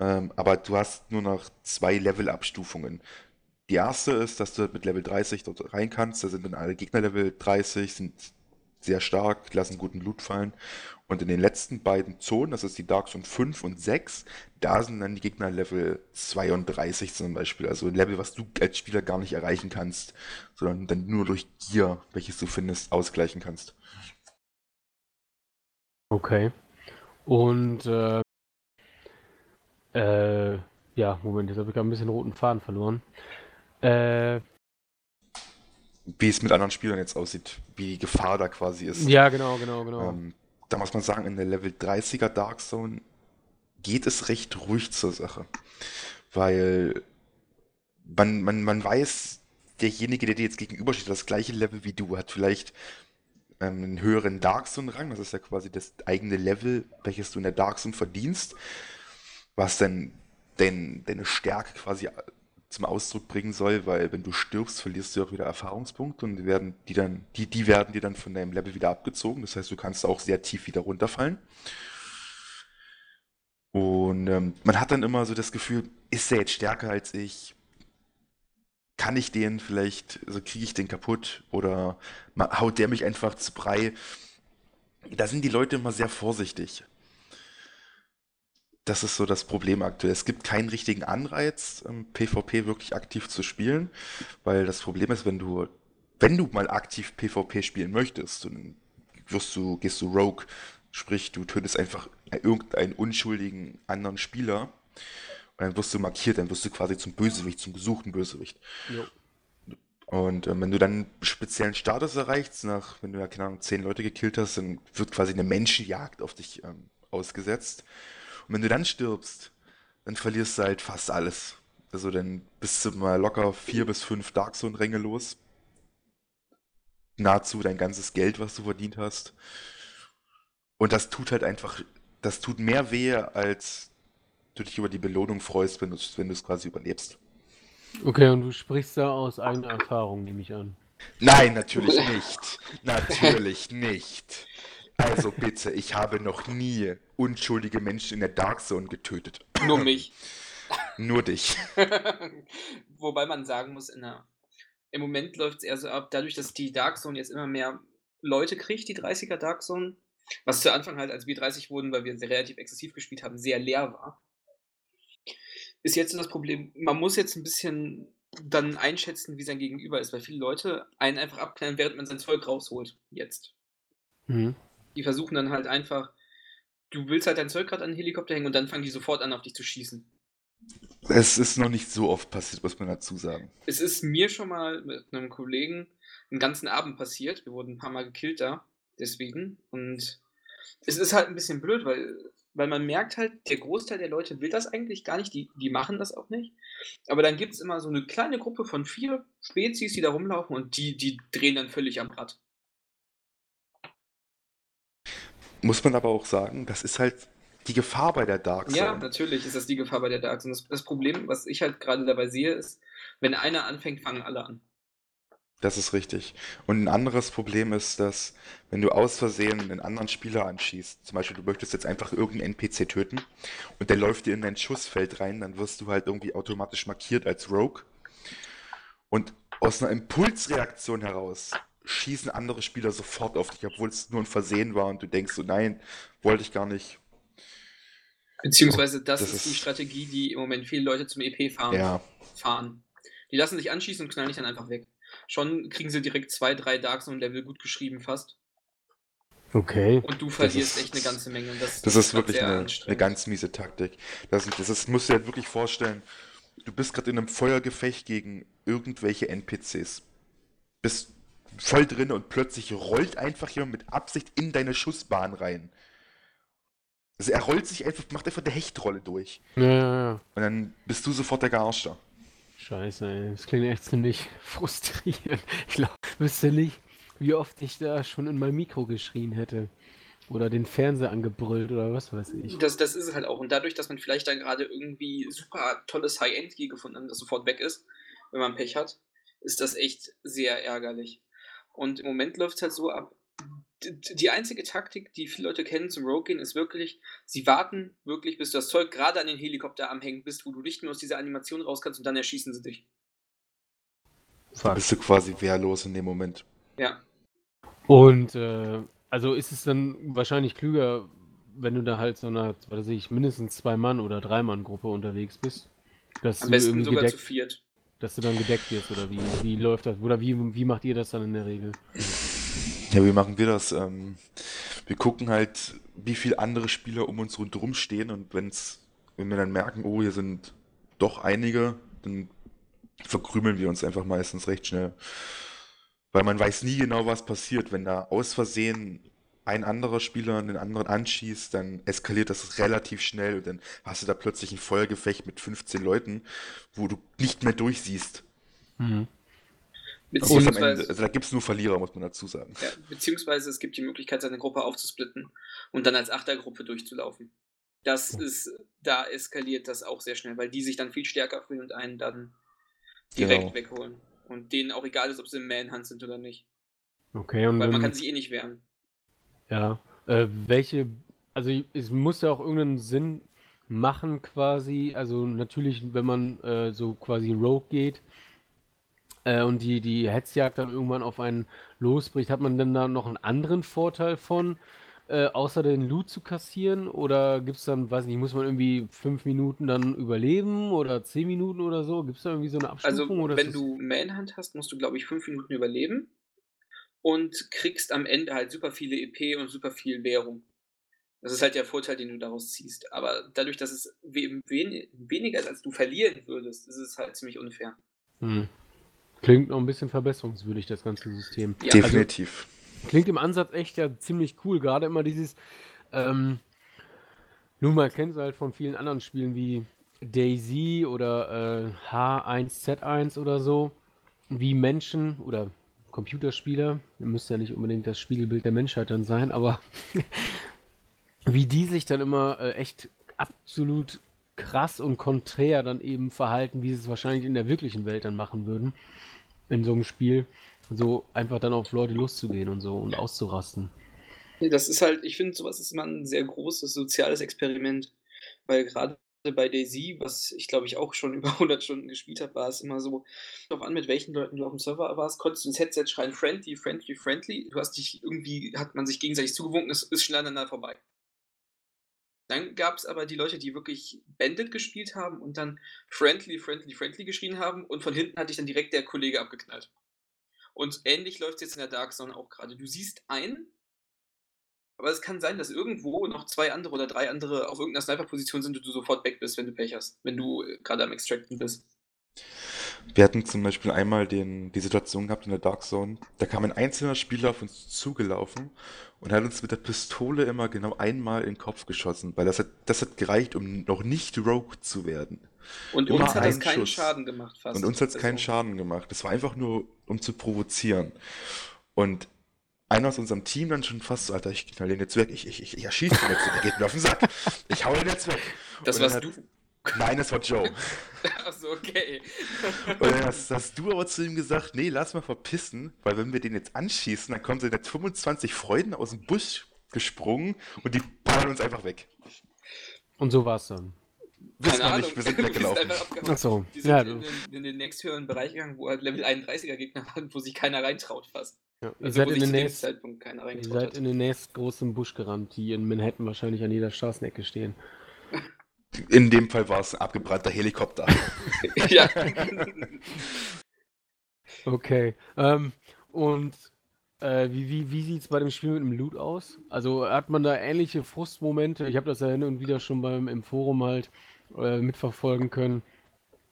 ähm, aber du hast nur noch zwei Level-Abstufungen. Die erste ist, dass du mit Level 30 dort rein kannst. Da sind dann alle Gegner Level 30, sind sehr stark, lassen guten Loot fallen. Und in den letzten beiden Zonen, das ist die Dark Zone 5 und 6, da sind dann die Gegner Level 32 zum Beispiel. Also ein Level, was du als Spieler gar nicht erreichen kannst, sondern dann nur durch Gear, welches du findest, ausgleichen kannst. Okay. Und äh, äh, ja, Moment, jetzt habe ich gerade ein bisschen roten Faden verloren. Äh, Wie es mit anderen Spielern jetzt aussieht, wie die Gefahr da quasi ist. ja, genau, genau, genau. Ähm, da muss man sagen, in der Level 30er Dark Zone geht es recht ruhig zur Sache. Weil man, man, man weiß, derjenige, der dir jetzt gegenübersteht, das gleiche Level wie du, hat vielleicht ähm, einen höheren Dark Zone-Rang. Das ist ja quasi das eigene Level, welches du in der Dark Zone verdienst, was dann dein, deine Stärke quasi zum Ausdruck bringen soll, weil wenn du stirbst, verlierst du auch wieder Erfahrungspunkte und die werden, die dann, die, die werden dir dann von deinem Level wieder abgezogen. Das heißt, du kannst auch sehr tief wieder runterfallen. Und ähm, man hat dann immer so das Gefühl, ist der jetzt stärker als ich? Kann ich den vielleicht, also kriege ich den kaputt oder haut der mich einfach zu Brei? Da sind die Leute immer sehr vorsichtig. Das ist so das Problem aktuell. Es gibt keinen richtigen Anreiz, ähm, PvP wirklich aktiv zu spielen, weil das Problem ist, wenn du, wenn du mal aktiv PvP spielen möchtest, dann wirst du, gehst du Rogue, sprich, du tötest einfach irgendeinen unschuldigen anderen Spieler und dann wirst du markiert, dann wirst du quasi zum Bösewicht, zum gesuchten Bösewicht. Jo. Und ähm, wenn du dann einen speziellen Status erreichst, nach, wenn du ja, keine Ahnung, zehn Leute gekillt hast, dann wird quasi eine Menschenjagd auf dich ähm, ausgesetzt. Und wenn du dann stirbst, dann verlierst du halt fast alles. Also dann bist du mal locker vier bis fünf Dark Zone-Ränge los. Nahezu dein ganzes Geld, was du verdient hast. Und das tut halt einfach, das tut mehr weh, als du dich über die Belohnung freust, wenn du es wenn du es quasi überlebst. Okay, und du sprichst da aus eigener Erfahrung, nehme ich an. Nein, natürlich nicht. Natürlich nicht. Also bitte, ich habe noch nie unschuldige Menschen in der Dark Zone getötet. Nur mich. Nur dich. Wobei man sagen muss, in der, im Moment läuft es eher so ab, dadurch, dass die Dark Zone jetzt immer mehr Leute kriegt, die 30er Dark Zone, was zu Anfang halt, als wir 30 wurden, weil wir sehr relativ exzessiv gespielt haben, sehr leer war. Ist jetzt so das Problem, man muss jetzt ein bisschen dann einschätzen, wie sein Gegenüber ist, weil viele Leute einen einfach abknallen, während man sein Zeug rausholt. Jetzt. Mhm. Die versuchen dann halt einfach, du willst halt dein Zeug gerade an den Helikopter hängen und dann fangen die sofort an, auf dich zu schießen. Es ist noch nicht so oft passiert, muss man dazu sagen. Es ist mir schon mal mit einem Kollegen einen ganzen Abend passiert. Wir wurden ein paar Mal gekillt da, deswegen. Und es ist halt ein bisschen blöd, weil weil man merkt halt, der Großteil der Leute will das eigentlich gar nicht, die, die machen das auch nicht. Aber dann gibt es immer so eine kleine Gruppe von vier Spezies, die da rumlaufen und die, die drehen dann völlig am Rad. Muss man aber auch sagen, das ist halt die Gefahr bei der Dark Zone. Ja, natürlich ist das die Gefahr bei der Dark Zone. Das, das Problem, was ich halt gerade dabei sehe, ist, wenn einer anfängt, fangen alle an. Das ist richtig. Und ein anderes Problem ist, dass wenn du aus Versehen einen anderen Spieler anschießt, zum Beispiel du möchtest jetzt einfach irgendeinen NPC töten und der läuft dir in dein Schussfeld rein, dann wirst du halt irgendwie automatisch markiert als Rogue. Und aus einer Impulsreaktion heraus schießen andere Spieler sofort auf dich, obwohl es nur ein Versehen war und du denkst so, nein, wollte ich gar nicht. Beziehungsweise das, Das ist die ist- Strategie, die im Moment viele Leute zum EP fahren. Ja, fahren. Die lassen sich anschießen und knallen dich dann einfach weg. Schon kriegen sie direkt zwei, drei Dark Zone-Level gut geschrieben fast. Okay. Und du verlierst ist- echt eine ganze Menge. Und Das, das ist wirklich eine, eine ganz miese Taktik. Das, das ist, musst du dir halt wirklich vorstellen, du bist gerade in einem Feuergefecht gegen irgendwelche NPCs. Bist voll drin und plötzlich rollt einfach jemand mit Absicht in deine Schussbahn rein. Also er rollt sich einfach, macht einfach eine Hechtrolle durch. Ja, ja, ja. Und dann bist du sofort der Gearschter. Scheiße, ey. Das klingt echt ziemlich frustrierend. Ich glaube, wüsste nicht, wie oft ich da schon in mein Mikro geschrien hätte. Oder den Fernseher angebrüllt oder was weiß ich. Das, das ist es halt auch. Und dadurch, dass man vielleicht dann gerade irgendwie super tolles High-End-Gear gefunden hat, das sofort weg ist, wenn man Pech hat, ist das echt sehr ärgerlich. Und im Moment läuft es halt so ab. Die einzige Taktik, die viele Leute kennen zum Rogue gehen, ist wirklich, sie warten wirklich, bis du das Zeug gerade an den Helikopter am Hängen bist, wo du nicht mehr aus dieser Animation raus kannst und dann erschießen sie dich. Da Fuck. bist du quasi wehrlos in dem Moment. Ja. Und äh, also ist es dann wahrscheinlich klüger, wenn du da halt so einer, was weiß ich, mindestens zwei Mann oder drei Mann Gruppe unterwegs bist, dass Am du besten irgendwie sogar zu gedeckt, viert. Dass du dann gedeckt wirst oder wie, wie läuft das? Oder wie, wie macht ihr das dann in der Regel? Ja, wie machen wir das? Ähm, wir gucken halt, wie viele andere Spieler um uns rundherum stehen und wenn's, wenn wir dann merken, oh, hier sind doch einige, dann verkrümeln wir uns einfach meistens recht schnell. Weil man weiß nie genau, was passiert. Wenn da aus Versehen ein anderer Spieler den anderen anschießt, dann eskaliert das relativ schnell und dann hast du da plötzlich ein Feuergefecht mit 15 Leuten, wo du nicht mehr durchsiehst. Mhm. Beziehungsweise, also da gibt es nur Verlierer, muss man dazu sagen. ja, beziehungsweise es gibt die Möglichkeit, seine Gruppe aufzusplitten und dann als Achtergruppe durchzulaufen. Das ist, da eskaliert das auch sehr schnell, weil die sich dann viel stärker fühlen und einen dann direkt Genau. wegholen. Und denen auch egal ist, ob sie im Manhunt sind oder nicht. Okay, und Weil man kann sich eh nicht wehren. Ja, äh, welche, also es muss ja auch irgendeinen Sinn machen quasi, also natürlich, wenn man äh, so quasi Rogue geht äh, und die, die Hetzjagd dann irgendwann auf einen losbricht, hat man denn da noch einen anderen Vorteil von, äh, außer den Loot zu kassieren? Oder gibt es dann, weiß nicht, muss man irgendwie fünf Minuten dann überleben oder zehn Minuten oder so? Gibt es da irgendwie so eine Also, Abstufung? oder ist wenn du Manhunt hast, musst du, glaube ich, fünf Minuten überleben und kriegst am Ende halt super viele EP und super viel Währung. Das ist halt der Vorteil, den du daraus ziehst. Aber dadurch, dass es we wen weniger ist, als du verlieren würdest, ist es halt ziemlich unfair. Hm. Klingt noch ein bisschen verbesserungswürdig, das ganze System. Ja, also Definitiv. Klingt im Ansatz echt ja ziemlich cool. Gerade immer dieses, ähm, nun man kennt es halt von vielen anderen Spielen wie Daisy oder äh, H1Z1 oder so, wie Menschen oder Computerspieler, müsste ja nicht unbedingt das Spiegelbild der Menschheit dann sein, aber wie die sich dann immer äh, echt absolut krass und konträr dann eben verhalten, wie sie es wahrscheinlich in der wirklichen Welt dann machen würden, in so einem Spiel. So einfach dann auf Leute loszugehen und so und auszurasten. Das ist halt, ich finde, sowas ist immer ein sehr großes soziales Experiment, weil gerade bei Daisy, was ich glaube ich auch schon über 100 Stunden gespielt habe, war es immer so, darauf an, mit welchen Leuten du auf dem Server warst, konntest du ins Headset schreien, friendly, friendly, friendly, du hast dich irgendwie, hat man sich gegenseitig zugewunken, es ist schnell aneinander vorbei. Dann gab es aber die Leute, die wirklich Bandit gespielt haben und dann friendly, friendly, friendly geschrien haben und von hinten hat dich dann direkt der Kollege abgeknallt. Und ähnlich läuft es jetzt in der Dark Zone auch gerade. Du siehst einen, aber es kann sein, dass irgendwo noch zwei andere oder drei andere auf irgendeiner Sniper-Position sind und du sofort weg bist, wenn du Pech hast, wenn du äh, gerade am Extracten bist. Wir hatten zum Beispiel einmal den, die Situation gehabt in der Dark Zone, da kam ein einzelner Spieler auf uns zugelaufen und hat uns mit der Pistole immer genau einmal in den Kopf geschossen, weil das hat, das hat gereicht, um noch nicht Rogue zu werden. Und Immer uns hat das ein keinen Schuss. Schaden gemacht fast. Und uns hat es keinen Also, Schaden gemacht. Das war einfach nur, um zu provozieren. Und einer aus unserem Team dann schon fast so, Alter, ich knall den jetzt weg, ich, ich, ich, ich erschieße den jetzt, der geht mir auf den Sack. Ich hau den jetzt weg. Das warst hat- du. Nein, das war Joe. Achso, okay. Und dann hast, hast du aber zu ihm gesagt, nee, lass mal verpissen, weil wenn wir den jetzt anschießen, dann kommen so jetzt 25 Freuden aus dem Busch gesprungen und die ballern uns einfach weg. Und so war's dann. Wissen Keine wir Ahnung. nicht, wir sind Die weggelaufen. einfach abgehauen. Ach so. Die sind Ja, in, den, in den nächsthöheren Bereich gegangen, wo halt Level 31er Gegner waren, wo sich keiner reintraut fast. ja. Ihr Also seid wo in sich den keiner ihr seid hat. in den nächstgroßen Busch gerannt, die in Manhattan wahrscheinlich an jeder Straßenecke stehen. In dem Fall war es ein abgebrannter Helikopter. ja. Okay. Ähm, und äh, wie, wie, wie sieht es bei dem Spiel mit dem Loot aus? Also hat man da ähnliche Frustmomente? Ich habe das ja hin und wieder schon beim im Forum halt äh, mitverfolgen können,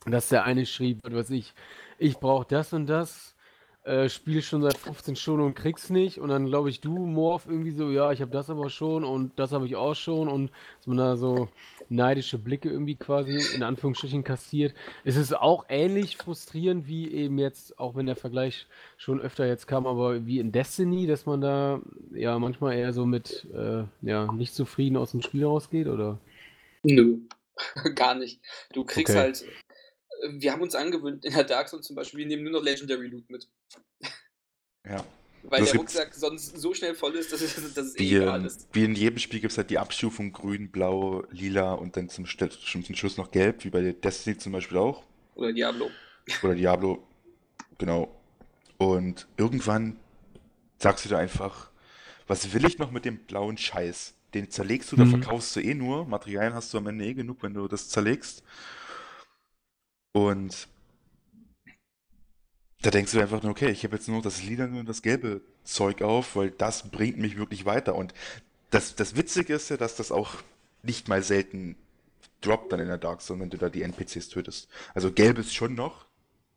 dass der eine schrieb, was weiß ich, ich brauche das und das, äh, spiele schon seit 15 Stunden und krieg's nicht. Und dann glaube ich, du, Morph, irgendwie so, ja, ich habe das aber schon und das habe ich auch schon und dass man da so neidische Blicke irgendwie quasi in Anführungsstrichen kassiert. Es ist auch ähnlich frustrierend wie eben jetzt, auch wenn der Vergleich schon öfter jetzt kam, aber wie in Destiny, dass man da ja manchmal eher so mit äh, ja, nicht zufrieden aus dem Spiel rausgeht, oder? Nö, gar nicht. Du kriegst Okay. halt, äh, wir haben uns angewöhnt, in der Dark Zone zum Beispiel, wir nehmen nur noch Legendary Loot mit. Ja. Weil Das der Rucksack sonst so schnell voll ist, dass es, dass es eh Wie, egal ist. wie in jedem Spiel gibt es halt die Abstufung grün, blau, lila und dann zum, zum Schluss noch gelb, wie bei Destiny zum Beispiel auch. Oder Diablo. Oder Diablo. Genau. Und irgendwann sagst du dir einfach, was will ich noch mit dem blauen Scheiß? Den zerlegst du, da Mhm. verkaufst du eh nur. Materialien hast du am Ende eh genug, wenn du das zerlegst. Und da denkst du einfach nur, okay, ich habe jetzt nur das lila und das gelbe Zeug auf, weil das bringt mich wirklich weiter. Und das, das Witzige ist ja, dass das auch nicht mal selten droppt dann in der Dark Zone, wenn du da die NPCs tötest. Also gelb ist schon noch,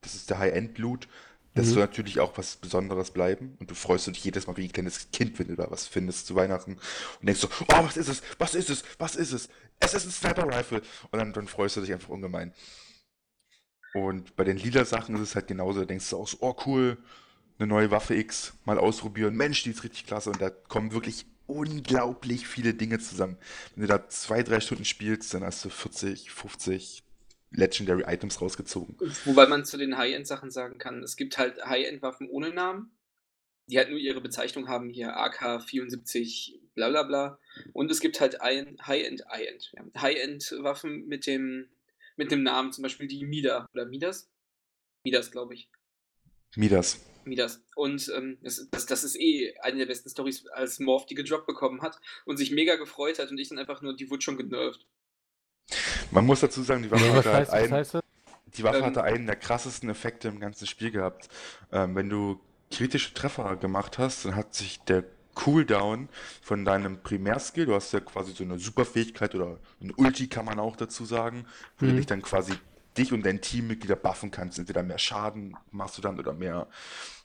das ist der High-End-Loot. Das Mhm. soll natürlich auch was Besonderes bleiben. Und du freust dich jedes Mal wie ein kleines Kind, wenn du da was findest zu Weihnachten. Und denkst so, oh, was ist es? Was ist es? Was ist es? Es ist ein Sniper Rifle. Und dann, dann freust du dich einfach ungemein. Und bei den lila Sachen ist es halt genauso. Da denkst du auch so, oh cool, eine neue Waffe X, mal ausprobieren. Mensch, die ist richtig klasse. Und da kommen wirklich unglaublich viele Dinge zusammen. Wenn du da zwei, drei Stunden spielst, dann hast du 40, 50 Legendary Items rausgezogen. Wobei man zu den High-End-Sachen sagen kann, es gibt halt High-End-Waffen ohne Namen, die halt nur ihre Bezeichnung haben, hier AK-74, bla bla bla. Und es gibt halt High-End, High-End, ja. High-End-Waffen mit dem, mit dem Namen, zum Beispiel die Mida oder Midas? Midas, glaube ich. Midas. Midas. Und ähm, das, das, das ist eh eine der besten Stories, als Morph die gedroppt bekommen hat und sich mega gefreut hat und ich dann einfach nur, die wurde schon genervt. Man muss dazu sagen, die Waffe was, hatte halt heißt, einen? Die Waffe Ähm, hatte einen der krassesten Effekte im ganzen Spiel gehabt. Ähm, wenn du kritische Treffer gemacht hast, dann hat sich der Cooldown von deinem Primärskill, du hast ja quasi so eine Superfähigkeit oder eine Ulti kann man auch dazu sagen, wo du Mhm. dich dann quasi dich und dein Teammitglieder buffen kannst. Entweder mehr Schaden machst du dann oder mehr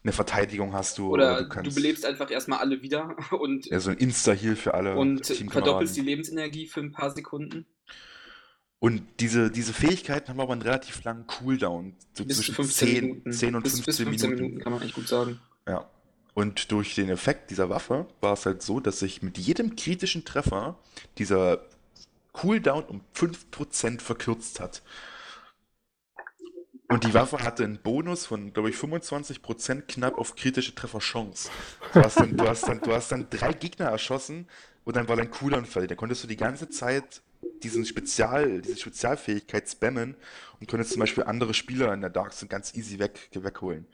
eine Verteidigung hast du Oder du du, kannst belebst einfach erstmal alle wieder und, ja, so ein Insta-Heal für alle und verdoppelst die Lebensenergie für ein paar Sekunden. Und diese, diese Fähigkeiten haben aber einen relativ langen Cooldown, so Bis zwischen 15 10, Minuten. 10 und bis, 15, bis 15 Minuten. Minuten. kann man eigentlich gut sagen. Ja. Und durch den Effekt dieser Waffe war es halt so, dass sich mit jedem kritischen Treffer dieser Cooldown um 5% verkürzt hat. Und die Waffe hatte einen Bonus von, glaube ich, 25% knapp auf kritische Trefferchance. Du hast dann, du hast dann, du hast dann drei Gegner erschossen und dann war dein Cooldown fertig. Da konntest du die ganze Zeit diesen Spezial, diese Spezialfähigkeit spammen und konntest zum Beispiel andere Spieler in der Dark Zone ganz easy weg, wegholen.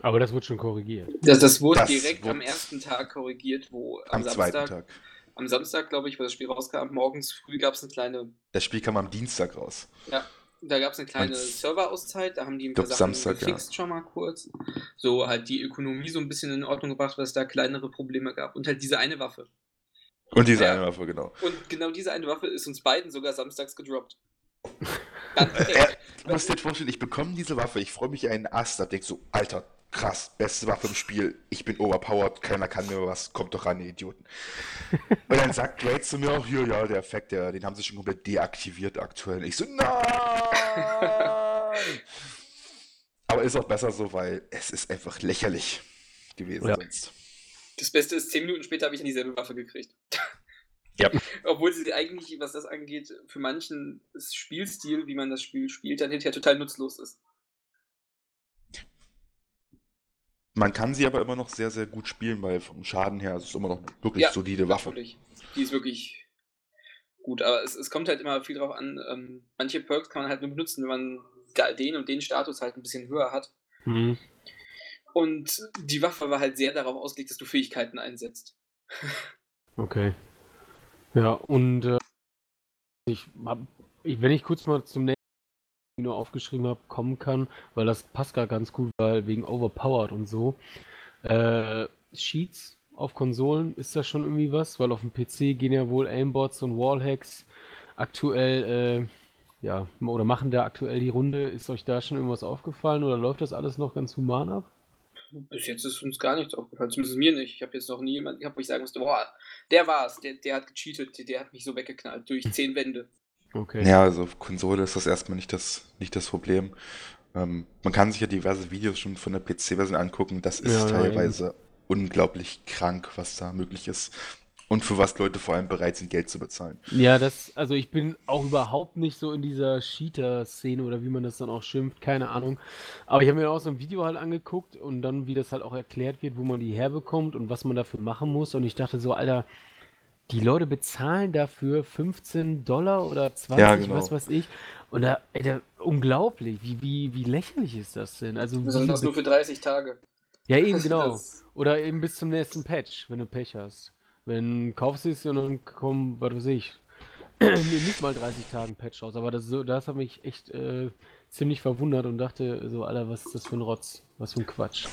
Aber das wird schon korrigiert. Das, das wurde Das direkt am wurde- ersten Tag korrigiert, wo am, Am zweiten Samstag, Tag. am Samstag, glaube ich, wo das Spiel rauskam, morgens früh gab es eine kleine, Das Spiel kam am Dienstag raus. ja, da gab es eine kleine Serverauszeit, da haben die ein paar Sachen Samstag, ja. gefixt schon mal kurz. So halt die Ökonomie so ein bisschen in Ordnung gebracht, weil es da kleinere Probleme gab. Und halt diese eine Waffe. Und diese Ja. eine Waffe, genau. Und genau diese eine Waffe ist uns beiden sogar samstags gedroppt. äh, du musst dir vorstellen, ich bekomme diese Waffe, ich freue mich einen Ast, da denk so, Alter, krass, beste Waffe im Spiel, ich bin overpowered, keiner kann mir was, kommt doch ran, ihr Idioten. Und dann sagt Grade zu mir auch, hier, ja, der Effekt, der, den haben sie schon komplett deaktiviert aktuell. Ich so, nein! Aber ist auch besser so, weil es ist einfach lächerlich gewesen Ja. sonst. Das Beste ist, zehn Minuten später habe ich dann dieselbe Waffe gekriegt. Ja. Obwohl sie eigentlich, was das angeht, für manchen Spielstil, wie man das Spiel spielt, dann hinterher total nutzlos ist. Man kann sie aber immer noch sehr, sehr gut spielen, weil vom Schaden her ist es immer noch eine wirklich Ja, solide Waffe. Natürlich. Die ist wirklich gut, aber es, es kommt halt immer viel drauf an. Ähm, manche Perks kann man halt nur benutzen, wenn man den und den Status halt ein bisschen höher hat. Mhm. Und die Waffe war halt sehr darauf ausgelegt, dass du Fähigkeiten einsetzt. Okay. Ja, und äh, ich hab, ich, wenn ich kurz mal zum nächsten nur aufgeschrieben habe, kommen kann, weil das passt gar ganz gut, weil wegen Overpowered und so. Äh, Sheets auf Konsolen, ist das schon irgendwie was? Weil auf dem PC gehen ja wohl Aimbots und Wallhacks aktuell, äh, ja, oder machen da aktuell die Runde. Ist euch da schon irgendwas aufgefallen oder läuft das alles noch ganz human ab? Bis jetzt ist uns gar nichts aufgefallen, zumindest mir nicht. Ich habe jetzt noch nie jemanden gehabt, wo ich sagen musste, boah, der war's, der, der hat gecheatet, der, der hat mich so weggeknallt durch zehn Wände. Okay. Ja, also auf Konsole ist das erstmal nicht das, nicht das Problem. Ähm, man kann sich ja diverse Videos schon von der PC-Version angucken. Das ist Ja, ja, teilweise unglaublich krank, was da möglich ist. Und für was Leute vor allem bereit sind, Geld zu bezahlen. Ja, das, also ich bin auch überhaupt nicht so in dieser Cheater-Szene oder wie man das dann auch schimpft, keine Ahnung. Aber ich habe mir auch so ein Video halt angeguckt und dann, wie das halt auch erklärt wird, wo man die herbekommt und was man dafür machen muss. Und ich dachte so, Alter, die Leute bezahlen dafür 15 Dollar oder 20, Ja, genau. was weiß ich. Und da, ey, da, unglaublich, wie, wie, wie lächerlich ist das denn? Also, das nur für 30 Tage. ja, eben genau. Oder eben bis zum nächsten Patch, wenn du Pech hast. Wenn kaufst du es und dann kommen, was weiß ich, nicht mal 30 Tage ein Patch raus. Aber das, so, das hat mich echt äh, ziemlich verwundert und dachte so, Alter, was ist das für ein Rotz? Was für ein Quatsch.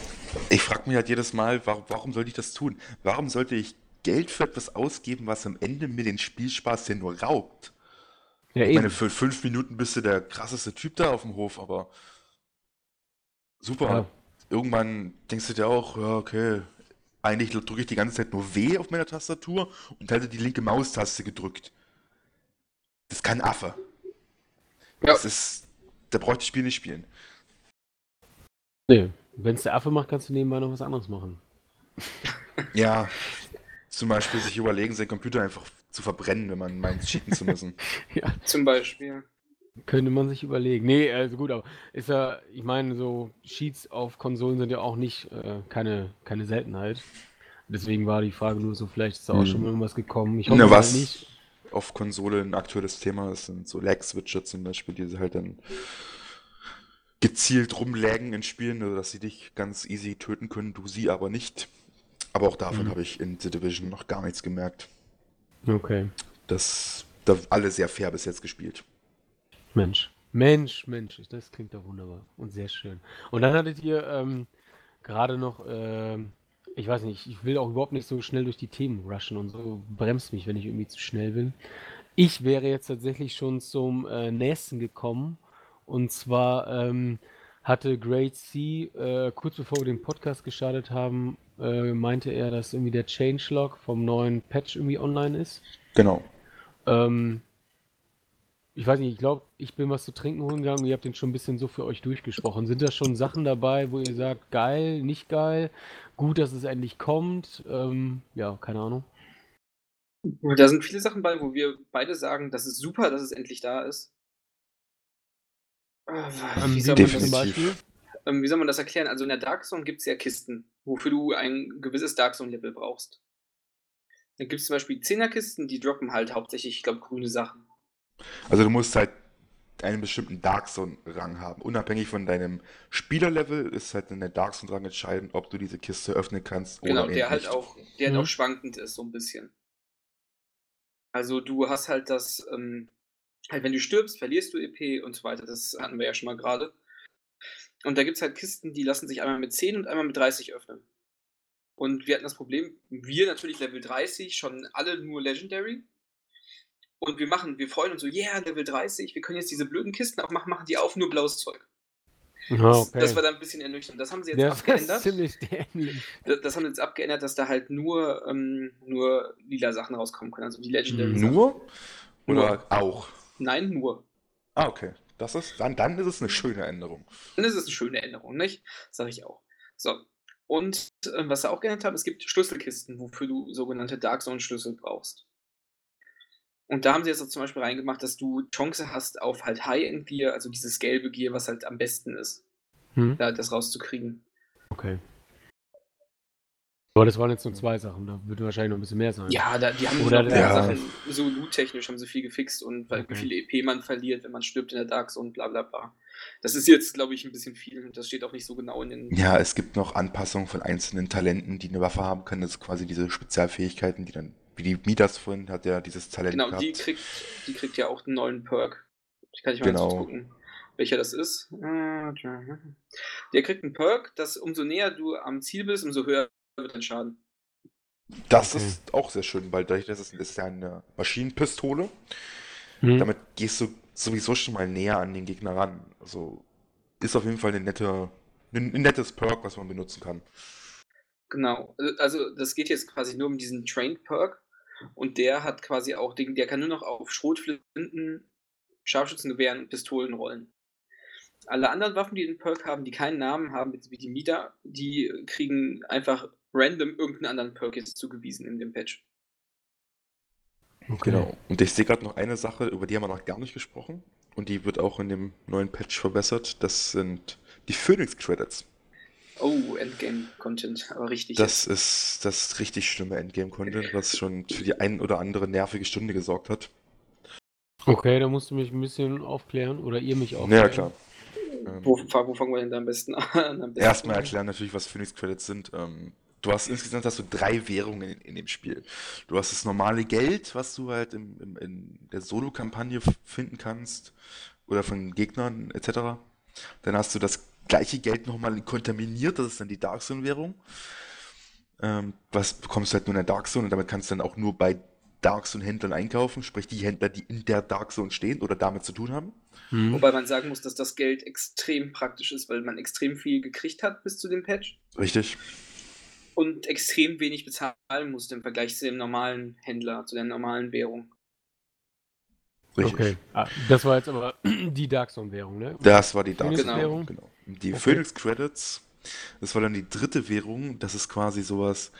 Ich frage mich halt jedes Mal, warum, warum sollte ich das tun? Warum sollte ich Geld für etwas ausgeben, was am Ende mir den Spielspaß ja nur raubt? Ja, Ich eben. meine, für fünf Minuten bist du der krasseste Typ da auf dem Hof, aber super. Ja. Irgendwann denkst du dir auch, ja, okay, eigentlich drücke ich die ganze Zeit nur W auf meiner Tastatur und halte die linke Maustaste gedrückt. Das kann Affe. Ja. Das ist, da braucht das Spiel nicht spielen. Nee, wenn es der Affe macht, kannst du nebenbei noch was anderes machen. Ja, zum Beispiel sich überlegen, seinen Computer einfach zu verbrennen, wenn man meint, cheaten zu müssen. Ja, Zum Beispiel. Könnte man sich überlegen. Nee, also gut, aber ist ja, ich meine, so Cheats auf Konsolen sind ja auch nicht äh, keine, keine Seltenheit. Deswegen war die Frage nur so, vielleicht ist da auch Hm. schon mal irgendwas gekommen. Ich hoffe mal was nicht. auf Konsole ein aktuelles Thema ist, sind so Lag-Switcher zum Beispiel, die sie halt dann gezielt rumlaggen in Spielen, also dass sie dich ganz easy töten können, du sie aber nicht. Aber auch davon Mhm. habe ich in The Division noch gar nichts gemerkt. Okay. Das, da alle sehr fair bis jetzt gespielt. Mensch. Mensch, Mensch, das klingt doch wunderbar und sehr schön. Und dann hattet ihr ähm, gerade noch, ähm, ich weiß nicht, ich will auch überhaupt nicht so schnell durch die Themen rushen und so bremst mich, wenn ich irgendwie zu schnell bin. Ich wäre jetzt tatsächlich schon zum äh, nächsten gekommen und zwar ähm, hatte Grade C, äh, kurz bevor wir den Podcast gestartet haben, äh, meinte er, dass irgendwie der Changelog vom neuen Patch irgendwie online ist. Genau. Ähm, ich weiß nicht, ich glaube, ich bin was zu trinken holen gegangen und ihr habt den schon ein bisschen so für euch durchgesprochen. Sind da schon Sachen dabei, wo ihr sagt, geil, nicht geil, gut, dass es endlich kommt? Ähm, ja, keine Ahnung. Da sind viele Sachen bei, wo wir beide sagen, das ist super, dass es endlich da ist. Ah, Ähm, Wie soll, man das, Definitiv. ähm, wie soll man das erklären? Also in der Dark Zone gibt es ja Kisten, wofür du ein gewisses Dark Zone-Level brauchst. Da gibt es zum Beispiel 10er-Kisten, die droppen halt hauptsächlich, ich glaube, grüne Sachen. Also du musst halt einen bestimmten Dark Zone-Rang haben. Unabhängig von deinem Spielerlevel ist halt in der Dark Zone-Rang entscheidend, ob du diese Kiste öffnen kannst oder Genau, eben der halt nicht. auch, der Mhm. halt auch schwankend ist, so ein bisschen. Also du hast halt das, ähm, halt wenn du stirbst, verlierst du EP und so weiter. Das hatten wir ja schon mal gerade. Und da gibt es halt Kisten, die lassen sich einmal mit 10 und einmal mit 30 öffnen. Und wir hatten das Problem, wir natürlich Level 30, schon alle nur Legendary. Und wir machen, wir freuen uns so, yeah, Level 30, wir können jetzt diese blöden Kisten aufmachen, machen die auf, nur blaues Zeug. Das, okay. das war dann ein bisschen ernüchternd. Das haben sie jetzt Ja, das ist abgeändert. Das, das haben sie jetzt abgeändert, dass da halt nur, ähm, nur lila Sachen rauskommen können. Also die Legendary Mhm. Sachen. Nur? Nur. Oder auch? Nein, nur. Ah, okay. Das ist, dann, dann ist es eine schöne Änderung. Das ist eine schöne Änderung, nicht? Sag ich auch. So. Und äh, was sie auch geändert haben, es gibt Schlüsselkisten, wofür du sogenannte Dark Zone Schlüssel brauchst. Und da haben sie jetzt auch zum Beispiel reingemacht, dass du Chance hast auf halt High-End Gear, also dieses gelbe Gear, was halt am besten ist, Hm? da das rauszukriegen. Okay. Aber das waren jetzt nur zwei Sachen, da würde wahrscheinlich noch ein bisschen mehr sein. Ja, da, die haben Oder noch der- mehr Ja. Sachen, so loot-technisch haben sie viel gefixt und weil, wie Okay. viel EP man verliert, wenn man stirbt in der Dark Zone, bla bla bla. Das ist jetzt, glaube ich, ein bisschen viel. Das steht auch nicht so genau in den. Ja, es gibt noch Anpassungen von einzelnen Talenten, die eine Waffe haben können. Das ist quasi diese Spezialfähigkeiten, die dann, wie die Midas vorhin hat ja dieses Talent Genau, gehabt. die kriegt, die kriegt ja auch einen neuen Perk. Ich kann ich mal Genau. gucken, welcher das ist. Äh, Der kriegt einen Perk, dass umso näher du am Ziel bist, umso höher wird dein Schaden. Das Okay. ist auch sehr schön, weil dadurch, dass es das ist ja eine Maschinenpistole, Hm? damit gehst du sowieso schon mal näher an den Gegner ran. Also ist auf jeden Fall eine nette, ein, ein nettes Perk, was man benutzen kann. Genau. Also das geht jetzt quasi nur um diesen Trained Perk und der hat quasi auch, den, der kann nur noch auf Schrotflinten, Scharfschützengewehren und Pistolen rollen. Alle anderen Waffen, die den Perk haben, die keinen Namen haben, wie die Mida, die kriegen einfach random irgendeinen anderen Perk jetzt zugewiesen in dem Patch. Okay. Genau. Und ich sehe gerade noch eine Sache, über die haben wir noch gar nicht gesprochen. Und die wird auch in dem neuen Patch verbessert. Das sind die Phoenix Credits. Oh, Endgame-Content, aber richtig. Das ist das richtig schlimme Endgame-Content, was schon für die ein oder andere nervige Stunde gesorgt hat. Okay, da musst du mich ein bisschen aufklären oder ihr mich aufklären. Ja, klar. Ähm, wo, wo fangen wir denn da am besten an? Am besten Erstmal erklären natürlich, was Phoenix Credits sind. Ähm, du hast insgesamt hast du drei Währungen in, in dem Spiel. Du hast das normale Geld, was du halt im, im, in der Solo-Kampagne finden kannst oder von Gegnern etc. Dann hast du das gleiche Geld nochmal kontaminiert, das ist dann die Dark Zone-Währung. Ähm, was bekommst du halt nur in der Dark Zone und damit kannst du dann auch nur bei Dark Zone-Händlern einkaufen, sprich die Händler, die in der Dark Zone stehen oder damit zu tun haben. Hm? Wobei man sagen muss, dass das Geld extrem praktisch ist, weil man extrem viel gekriegt hat bis zu dem Patch Richtig? und extrem wenig bezahlen musste im Vergleich zu dem normalen Händler, zu der normalen Währung. Richtig. Okay. Ah, das war jetzt aber die Dark Zone-Währung, ne? Das war die Dark Zone Währung? Genau. Die Okay. Phoenix Credits, das war dann die dritte Währung. Das ist quasi sowas.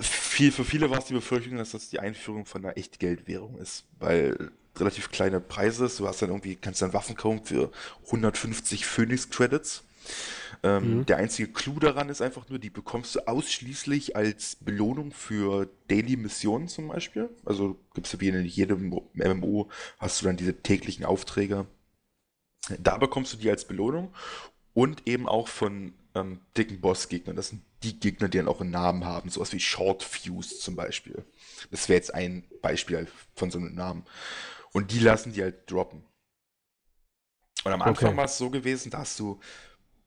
Viel, für viele war es die Befürchtung, dass das die Einführung von einer Echtgeldwährung ist, weil relativ kleine Preise ist. Du hast dann irgendwie, kannst dann Waffen kaufen für 150 Phoenix Credits. Ähm, Mhm. Der einzige Clou daran ist einfach nur, die bekommst du ausschließlich als Belohnung für Daily Missionen zum Beispiel. Also gibt's ja wie in jedem MMO, hast du dann diese täglichen Aufträge. Da bekommst du die als Belohnung und eben auch von ähm, dicken Bossgegnern. Das sind die Gegner, die dann auch einen Namen haben, sowas wie Short Fuse zum Beispiel. Das wäre jetzt ein Beispiel von so einem Namen. Und die lassen die halt droppen. Und am Anfang Okay. war es so gewesen, da hast du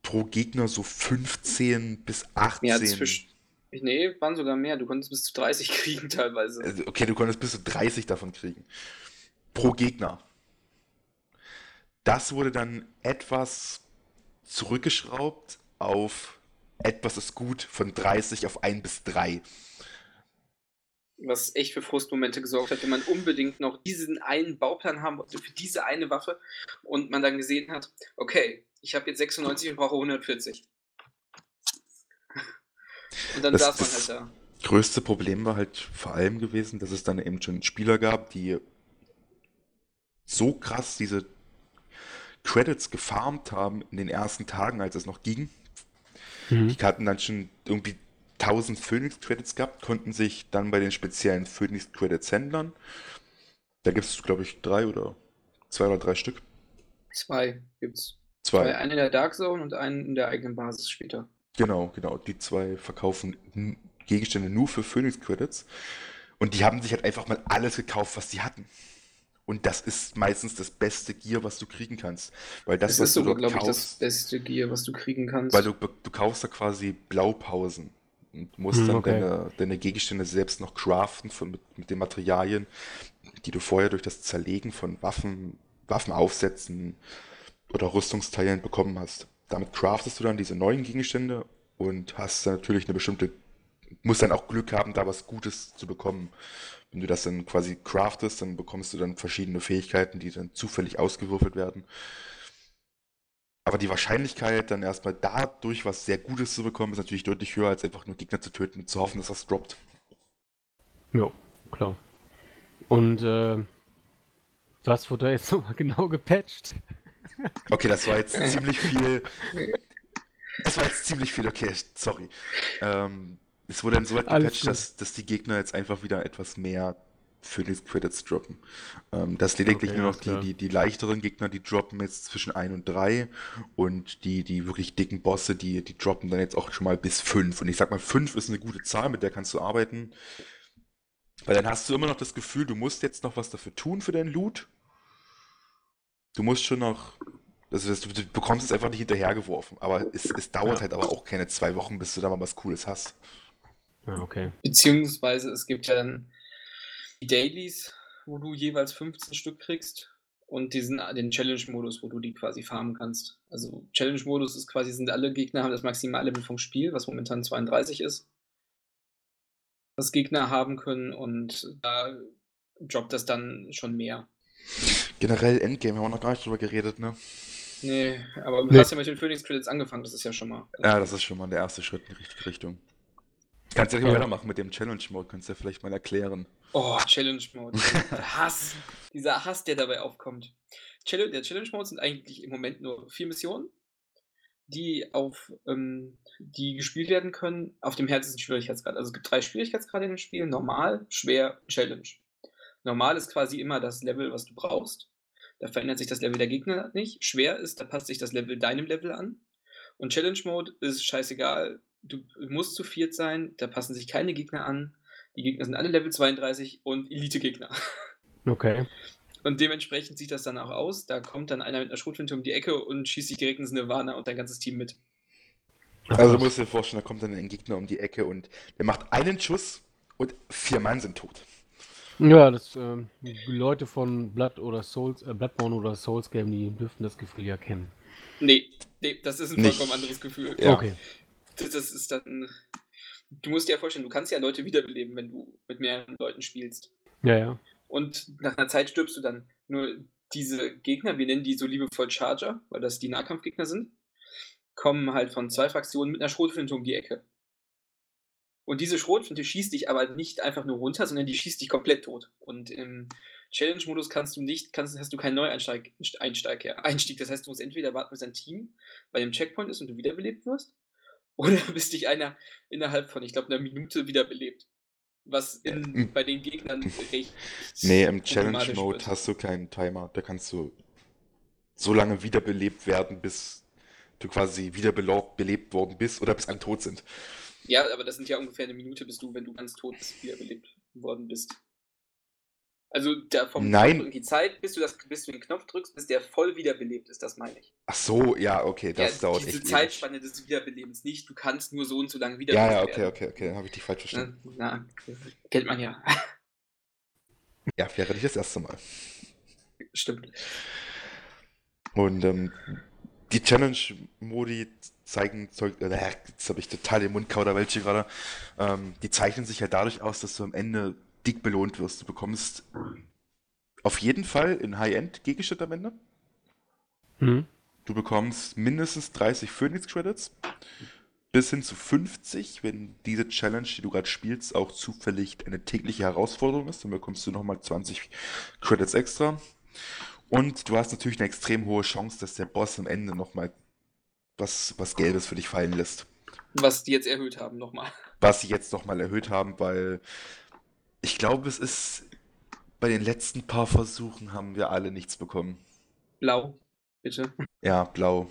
pro Gegner so 15 bis 18. Ja, zwischen. Nee, waren sogar mehr. Du konntest bis zu 30 kriegen teilweise. Also, Okay, du konntest bis zu 30 davon kriegen. Pro Gegner. Das wurde dann etwas zurückgeschraubt auf etwas ist gut von 30 auf 1 bis 3. Was echt für Frustmomente gesorgt hat, wenn man unbedingt noch diesen einen Bauplan haben wollte für diese eine Waffe und man dann gesehen hat, okay, ich habe jetzt 96 und brauche 140. Und dann Das- saß man das- halt da. Größte Problem war halt vor allem gewesen, dass es dann eben schon Spieler gab, die so krass diese Credits gefarmt haben in den ersten Tagen, als es noch ging. Mhm. Die hatten dann schon irgendwie 1000 Phoenix Credits gehabt, konnten sich dann bei den speziellen Phoenix Credits händlern. Da gibt es, glaube ich, drei oder zwei oder drei Stück. Zwei gibt's. Zwei. Zwei. Einen in der Dark Zone und einen in der eigenen Basis später. Genau, genau. Die zwei verkaufen Gegenstände nur für Phoenix Credits. Und die haben sich halt einfach mal alles gekauft, was die hatten. Und das ist meistens das beste Gear, was du kriegen kannst. Weil das, Das was ist du sogar, glaube ich, das kaufst, beste Gear, was du kriegen kannst. weil du, du kaufst da quasi Blaupausen und musst Hm, dann okay. deine, deine Gegenstände selbst noch craften von, mit, mit den Materialien. die du vorher durch das Zerlegen von Waffen, Waffenaufsätzen oder Rüstungsteilen bekommen hast. Damit craftest du dann diese neuen Gegenstände und hast dann natürlich eine bestimmte, musst dann auch Glück haben, da was Gutes zu bekommen. Wenn du das dann quasi craftest, dann bekommst du dann verschiedene Fähigkeiten, die dann zufällig ausgewürfelt werden. Aber die Wahrscheinlichkeit, dann erstmal dadurch was sehr Gutes zu bekommen, ist natürlich deutlich höher, als einfach nur Gegner zu töten und zu hoffen, dass das droppt. Ja, klar. Und äh, was wurde da jetzt nochmal genau gepatcht? Okay, das war jetzt ziemlich viel. Das war jetzt ziemlich viel, okay, sorry. Ähm, es wurde dann so weit gepatcht, dass, dass die Gegner jetzt einfach wieder etwas mehr Phoenix Credits droppen. Ähm, dass lediglich Okay, nur noch die, die, die leichteren Gegner, die droppen jetzt zwischen 1 und 3 und die, die wirklich dicken Bosse, die, die droppen dann jetzt auch schon mal bis 5. Und ich sag mal, 5 ist eine gute Zahl, mit der kannst du arbeiten. Weil dann hast du immer noch das Gefühl, du musst jetzt noch was dafür tun für deinen Loot. Du musst schon noch. Also das, du, du bekommst es einfach nicht hinterhergeworfen. Aber es, es dauert Ja. halt aber auch keine zwei Wochen, bis du da mal was Cooles hast. Ja, okay. Beziehungsweise es gibt ja dann die Dailies, wo du jeweils 15 Stück kriegst und diesen, den Challenge-Modus, wo du die quasi farmen kannst. Also Challenge-Modus ist quasi, sind alle Gegner haben das Maximallevel vom Spiel, was momentan 32 ist. Was Gegner haben können und da droppt das dann schon mehr. Generell Endgame haben wir noch gar nicht drüber geredet, ne? Nee, aber du Nee. hast ja mit den Phoenix Credits angefangen, das ist ja schon mal. Ja, das ist schon mal der erste Schritt in die richtige Richtung. Kannst ja nicht mal Ja. weitermachen mit dem Challenge-Mode, kannst du ja vielleicht mal erklären. Oh, Challenge Mode. Der Hass. Dieser Hass, der dabei aufkommt. Challenge, der Challenge Mode sind eigentlich im Moment nur vier Missionen, die auf ähm, die gespielt werden können auf dem härtesten Schwierigkeitsgrad. Also es gibt drei Schwierigkeitsgrade in dem Spiel: normal, schwer, Challenge. Normal ist quasi immer das Level, was du brauchst. Da verändert sich das Level der Gegner nicht. Schwer ist, da passt sich das Level deinem Level an. Und Challenge Mode ist scheißegal. Du musst zu viert sein, da passen sich keine Gegner an. Die Gegner sind alle Level 32 und Elite-Gegner. Okay. Und dementsprechend sieht das dann auch aus. Da kommt dann einer mit einer Schrotflinte um die Ecke und schießt sich direkt ins Nirvana und dein ganzes Team mit. Also du musst dir vorstellen, da kommt dann ein Gegner um die Ecke und der macht einen Schuss und vier Mann sind tot. Ja, das, ähm, die Leute von Blood oder Souls, äh, Bloodborne oder Souls Game, die dürften das Gefühl ja kennen. Nee, nee, das ist ein Nicht. vollkommen anderes Gefühl. Ja. Okay. Das, das ist dann. Du musst dir ja vorstellen, du kannst ja Leute wiederbeleben, wenn du mit mehreren Leuten spielst. Ja, ja. Und nach einer Zeit stirbst du dann. Nur diese Gegner, wir nennen die so liebevoll Charger, weil das die Nahkampfgegner sind, kommen halt von zwei Fraktionen mit einer Schrotflinte um die Ecke. Und diese Schrotflinte schießt dich aber nicht einfach nur runter, sondern die schießt dich komplett tot. Und im Challenge-Modus kannst du nicht, kannst, hast du keinen Neueinsteig, Einsteig, ja, Einstieg. Das heißt, du musst entweder warten, bis dein Team bei dem Checkpoint ist und du wiederbelebt wirst, oder bis dich einer innerhalb von, ich glaube, einer Minute wiederbelebt. Was in, Mhm. bei den Gegnern recht. Nee, im problematisch Challenge-Mode wird. hast du keinen Timer. Da kannst du so lange wiederbelebt werden, bis du quasi wiederbelebt belebt worden bist oder bis alle tot sind. Ja, aber das sind ja ungefähr eine Minute, bis du, wenn du ganz tot bist, wiederbelebt worden bist. Also der vom Nein. Knopf- die Zeit, bis du, das, bis du den Knopf drückst, bis der voll wiederbelebt ist, das meine ich. Ach so, ja, okay, das ja, dauert diese echt ewig. Zeitspanne des Wiederbelebens nicht. Du kannst nur so und so lange Ja, wiederbelebt ja, okay, werden. okay, okay, dann habe ich dich falsch verstanden. Na, na, kennt man ja. Ja, wäre nicht das erste Mal. Stimmt. Und ähm, die Challenge-Modi zeigen, zeug, äh, jetzt habe ich total den Mundkauderwelsch hier gerade. Ähm, die zeichnen sich ja dadurch aus, dass du am Ende dick belohnt wirst. Du bekommst auf jeden Fall in High-End Gegenstände am Ende. Hm. Du bekommst mindestens 30 Phoenix Credits. Bis hin zu 50, wenn diese Challenge, die du gerade spielst, auch zufällig eine tägliche Herausforderung ist. Dann bekommst du nochmal 20 Credits extra. Und du hast natürlich eine extrem hohe Chance, dass der Boss am Ende nochmal was, was Gelbes für dich fallen lässt. Was die jetzt erhöht haben, nochmal. Was sie jetzt nochmal erhöht haben, weil ich glaube, es ist bei den letzten paar Versuchen haben wir alle nichts bekommen. Blau, bitte. Ja, blau.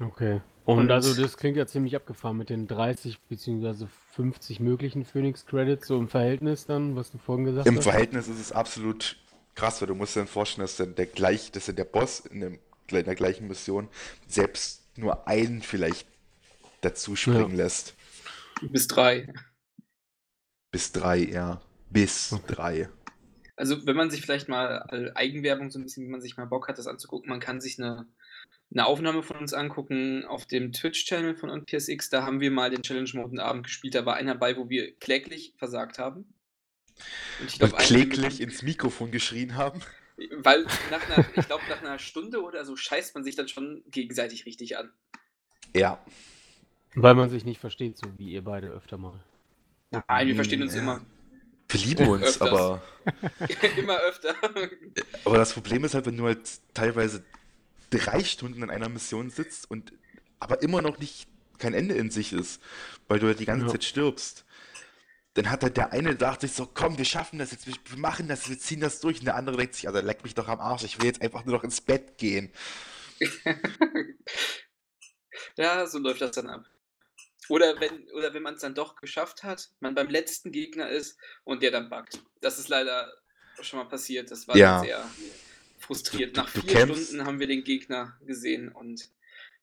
Okay. Und, Und- also das klingt ja ziemlich abgefahren mit den 30 bzw. 50 möglichen Phoenix Credits, so im Verhältnis dann, was du vorhin gesagt Im hast. Verhältnis ist es absolut krass, weil du musst dir dann vorstellen, dass dann der gleich, dass dann der Boss in, dem, in der gleichen Mission selbst nur einen vielleicht dazu springen lässt. Bis drei. Bis drei, ja. Bis Okay. drei. Also, wenn man sich vielleicht mal Eigenwerbung so ein bisschen, wie man sich mal Bock hat, das anzugucken, man kann sich eine 'ne Aufnahme von uns angucken auf dem Twitch-Channel von OnPSX. Da haben wir mal den Challenge-Mode 'n Abend gespielt. Da war einer bei, wo wir kläglich versagt haben. Und ich glaube, kläglich ins Mikrofon geschrien haben? Weil nach 'ner ich glaube, nach einer Stunde oder so scheißt man sich dann schon gegenseitig richtig an. Ja. Weil man sich nicht versteht, so wie ihr beide öfter mal. Nein, wir verstehen uns immer. Wir lieben uns, Öfters. aber. immer öfter. Aber das Problem ist halt, wenn du halt teilweise drei Stunden in einer Mission sitzt und aber immer noch nicht kein Ende in sich ist, weil du halt die ganze ja. Zeit stirbst. Dann hat halt der eine gedacht sich so, komm, wir schaffen das jetzt, wir machen das, wir ziehen das durch. Und der andere denkt sich, also leck mich doch am Arsch, ich will jetzt einfach nur noch ins Bett gehen. ja, so läuft das dann ab. Oder wenn, oder wenn man es dann doch geschafft hat, man beim letzten Gegner ist und der dann buggt. Das ist leider schon mal passiert. Das war ja. sehr frustriert. Nach du, du vier kämpfst. Stunden haben wir den Gegner gesehen und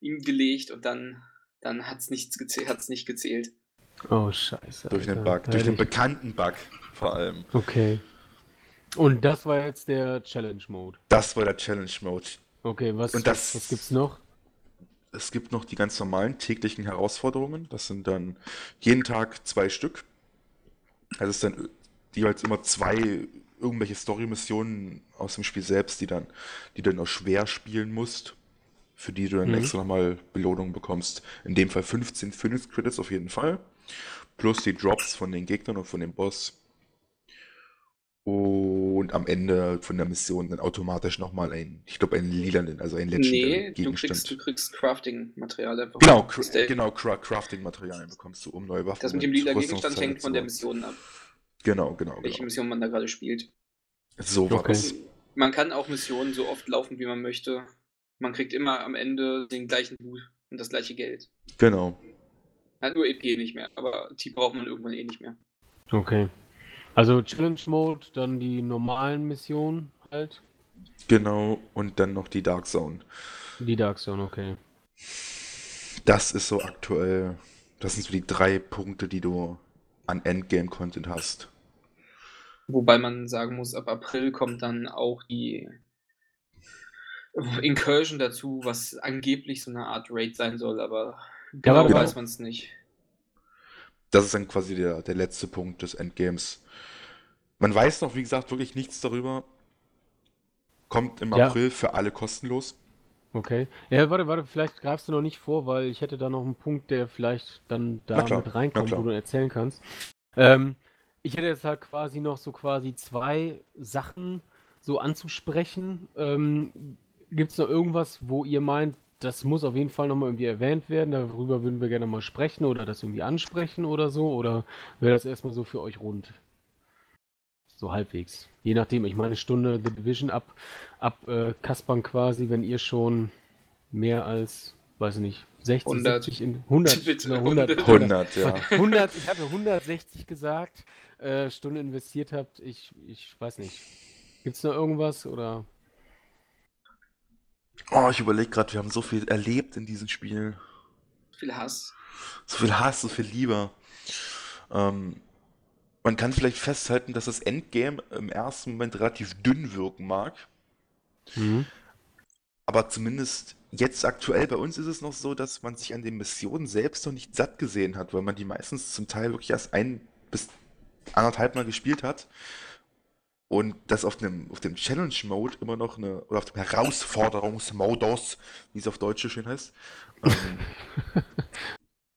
ihm gelegt und dann, dann hat es nicht gezählt. Oh, scheiße. Durch den Bug, durch den bekannten Bug vor allem. Okay. Und das war jetzt der Challenge Mode. Das war der Challenge Mode. Okay, was, und das, was gibt's noch? Es gibt noch die ganz normalen täglichen Herausforderungen. Das sind dann jeden Tag zwei Stück. Also es sind dann jeweils immer zwei irgendwelche Story-Missionen aus dem Spiel selbst, die dann, die du dann auch schwer spielen musst, für die du dann mhm. extra nochmal Belohnungen bekommst. In dem Fall 15 Phoenix Credits auf jeden Fall. Plus die Drops von den Gegnern und von dem Boss und am Ende von der Mission dann automatisch nochmal ein, ich glaube, ein lilanen, also ein Legendary nee, du kriegst, du kriegst Crafting-Material einfach. Genau, cr genau Crafting-Materialien bekommst du, um neue Waffen Das mit dem lila Gegenstand hängt von der Mission ab. Genau, genau. Welche genau. Mission man da gerade spielt. So war okay. Man kann auch Missionen so oft laufen, wie man möchte. Man kriegt immer am Ende den gleichen Loot und das gleiche Geld. Genau. Hat nur EP nicht mehr, aber die braucht man irgendwann eh nicht mehr. Okay. Also Challenge Mode, dann die normalen Missionen halt. Genau, und dann noch die Dark Zone. Die Dark Zone, okay. Das ist so aktuell, das sind so die drei Punkte, die du an Endgame-Content hast. Wobei man sagen muss, ab April kommt dann auch die Incursion dazu, was angeblich so eine Art Raid sein soll, aber genau, genau. weiß man es nicht. Das ist dann quasi der, der letzte Punkt des Endgames. Man weiß noch, wie gesagt, wirklich nichts darüber. Kommt im ja. April für alle kostenlos. Okay. Ja, warte, warte, vielleicht greifst du noch nicht vor, weil ich hätte da noch einen Punkt, der vielleicht dann da mit reinkommt, wo du erzählen kannst. Ähm, ich hätte jetzt halt quasi noch so quasi zwei Sachen so anzusprechen. Ähm, Gibt es noch irgendwas, wo ihr meint, das muss auf jeden Fall nochmal irgendwie erwähnt werden, darüber würden wir gerne mal sprechen oder das irgendwie ansprechen oder so? Oder wäre das erstmal so für euch rund? So halbwegs. Je nachdem, ich meine, Stunde The Division ab, ab äh, Kaspern quasi, wenn ihr schon mehr als, weiß ich nicht, 60, 100. 70 in 100, 100, 100, 100, ja. 100, ich hatte 160 gesagt, äh, Stunde investiert habt, ich, ich weiß nicht. Gibt es noch irgendwas oder? Oh, ich überlege gerade, wir haben so viel erlebt in diesen Spielen. So viel Hass. So viel Hass, so viel Liebe. Ähm, man kann vielleicht festhalten, dass das Endgame im ersten Moment relativ dünn wirken mag. Mhm. Aber zumindest jetzt aktuell bei uns ist es noch so, dass man sich an den Missionen selbst noch nicht satt gesehen hat, weil man die meistens zum Teil wirklich erst ein bis anderthalb Mal gespielt hat. Und das auf dem, auf dem Challenge-Mode immer noch eine, oder auf dem Herausforderungsmodus, wie es auf Deutsch so schön heißt, ähm,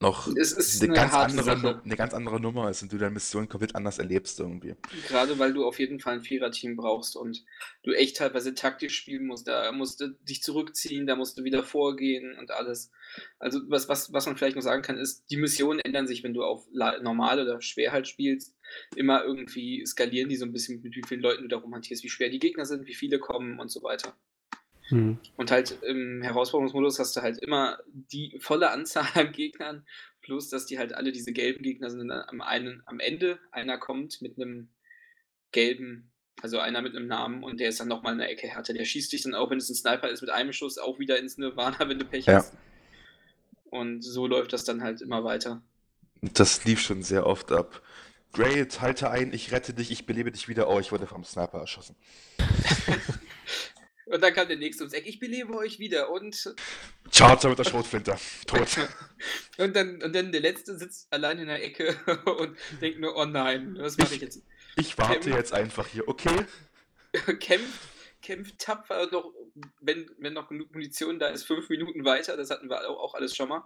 noch eine, eine ganz, andere, eine ganz andere Nummer ist und du deine Mission komplett anders erlebst irgendwie. Gerade weil du auf jeden Fall ein Vierer-Team brauchst und du echt teilweise taktisch spielen musst. Da musst du dich zurückziehen, da musst du wieder vorgehen und alles. Also was, was, was man vielleicht noch sagen kann, ist, die Missionen ändern sich, wenn du auf normal oder schwer halt spielst. Immer irgendwie skalieren die so ein bisschen, mit wie vielen Leuten du da rumhantierst, wie schwer die Gegner sind, wie viele kommen und so weiter. Mhm. Und halt im Herausforderungsmodus hast du halt immer die volle Anzahl an Gegnern, plus dass die halt alle diese gelben Gegner sind. Dann am, einen, am Ende einer kommt mit einem gelben, also einer mit einem Namen und der ist dann nochmal in der Ecke härter. Der schießt dich dann auch, wenn es ein Sniper ist, mit einem Schuss auch wieder ins Nirvana, wenn du Pech ja. hast. Und so läuft das dann halt immer weiter. Das lief schon sehr oft ab. Great, halte ein, ich rette dich, ich belebe dich wieder. Oh, ich wurde vom Sniper erschossen. und dann kam der nächste ums Eck, ich belebe euch wieder und. Charger mit der Schrotflinte. Tot. und, dann, und dann der letzte sitzt allein in der Ecke und denkt nur, oh nein, was mache ich jetzt? Ich warte Kämpf, jetzt einfach hier, okay? kämpft, kämpft tapfer noch, wenn, wenn noch genug Munition da ist, fünf Minuten weiter, das hatten wir auch alles schon mal.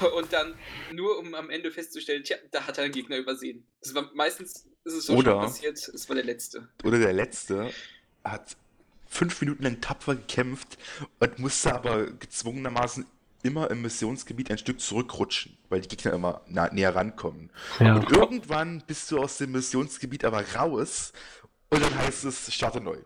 und dann nur um am Ende festzustellen, tja, da hat er einen Gegner übersehen. Das war meistens ist es so oder, schon passiert, es war der letzte. Oder der letzte hat fünf Minuten lang tapfer gekämpft und musste aber gezwungenermaßen immer im Missionsgebiet ein Stück zurückrutschen, weil die Gegner immer näher rankommen. Ja. Und irgendwann bist du aus dem Missionsgebiet aber raus und dann heißt es, starte neu.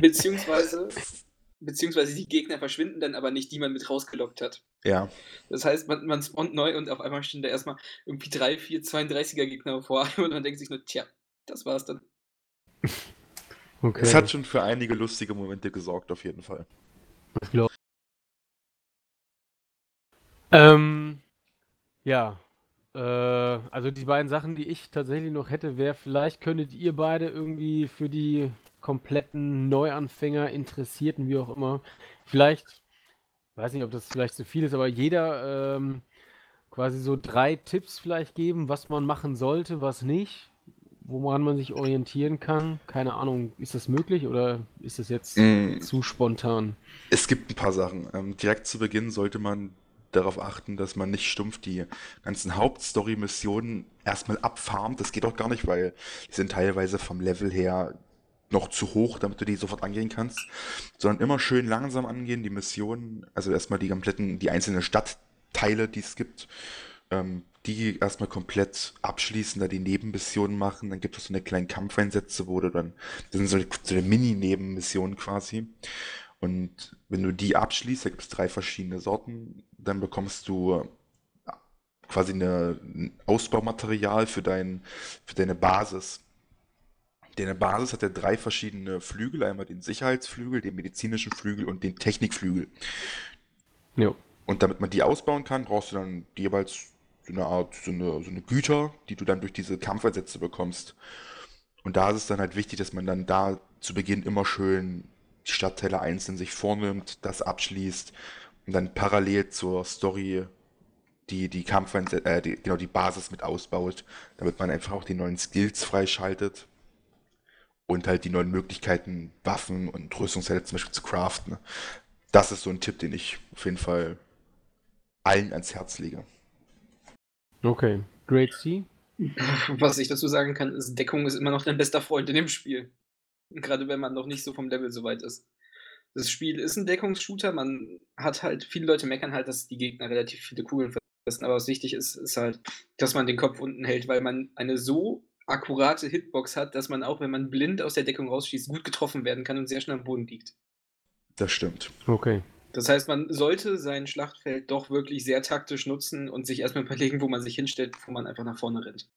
Beziehungsweise beziehungsweise die Gegner verschwinden dann aber nicht, die man mit rausgelockt hat. Ja. Das heißt, man, man spawnt neu und auf einmal stehen da erstmal irgendwie drei, vier 32er Gegner vor und man denkt sich nur, tja, das war's dann. Okay. Es hat schon für einige lustige Momente gesorgt, auf jeden Fall. Ich glaube. Ähm, ja. Äh, also die beiden Sachen, die ich tatsächlich noch hätte, wäre, vielleicht könntet ihr beide irgendwie für die kompletten Neuanfänger, Interessierten, wie auch immer. Vielleicht, weiß nicht, ob das vielleicht zu viel ist, aber jeder ähm, quasi so drei Tipps vielleicht geben, was man machen sollte, was nicht, woran man sich orientieren kann. Keine Ahnung, ist das möglich oder ist das jetzt mm. zu spontan? Es gibt ein paar Sachen. Ähm, direkt zu Beginn sollte man darauf achten, dass man nicht stumpf die ganzen Hauptstory-Missionen erstmal abfarmt. Das geht auch gar nicht, weil die sind teilweise vom Level her noch zu hoch, damit du die sofort angehen kannst, sondern immer schön langsam angehen, die Missionen, also erstmal die kompletten, die einzelnen Stadtteile, die es gibt, ähm, die erstmal komplett abschließen, da die Nebenmissionen machen, dann gibt es so eine kleinen Kampfeinsätze, wo du dann, das sind so, so eine Mini-Nebenmissionen quasi. Und wenn du die abschließt, da gibt es drei verschiedene Sorten, dann bekommst du quasi eine, ein Ausbaumaterial für, dein, für deine Basis. Deine Basis hat ja drei verschiedene Flügel, einmal den Sicherheitsflügel, den medizinischen Flügel und den Technikflügel. Jo. Und damit man die ausbauen kann, brauchst du dann jeweils so eine Art, so eine, so eine Güter, die du dann durch diese Kampfeinsätze bekommst. Und da ist es dann halt wichtig, dass man dann da zu Beginn immer schön die Stadtteile einzeln sich vornimmt, das abschließt und dann parallel zur Story die, die Kampfeinsätze, äh, die, genau die Basis mit ausbaut, damit man einfach auch die neuen Skills freischaltet und halt die neuen Möglichkeiten, Waffen und Rüstungsteile zum Beispiel zu craften. Das ist so ein Tipp, den ich auf jeden Fall allen ans Herz lege. Okay, Great C. Was ich dazu sagen kann, ist, Deckung ist immer noch dein bester Freund in dem Spiel. Gerade wenn man noch nicht so vom Level so weit ist. Das Spiel ist ein Deckungsshooter, man hat halt, viele Leute meckern halt, dass die Gegner relativ viele Kugeln fressen, aber was wichtig ist, ist halt, dass man den Kopf unten hält, weil man eine so akkurate Hitbox hat, dass man auch, wenn man blind aus der Deckung rausschießt, gut getroffen werden kann und sehr schnell am Boden liegt. Das stimmt. Okay. Das heißt, man sollte sein Schlachtfeld doch wirklich sehr taktisch nutzen und sich erstmal überlegen, wo man sich hinstellt, bevor man einfach nach vorne rennt.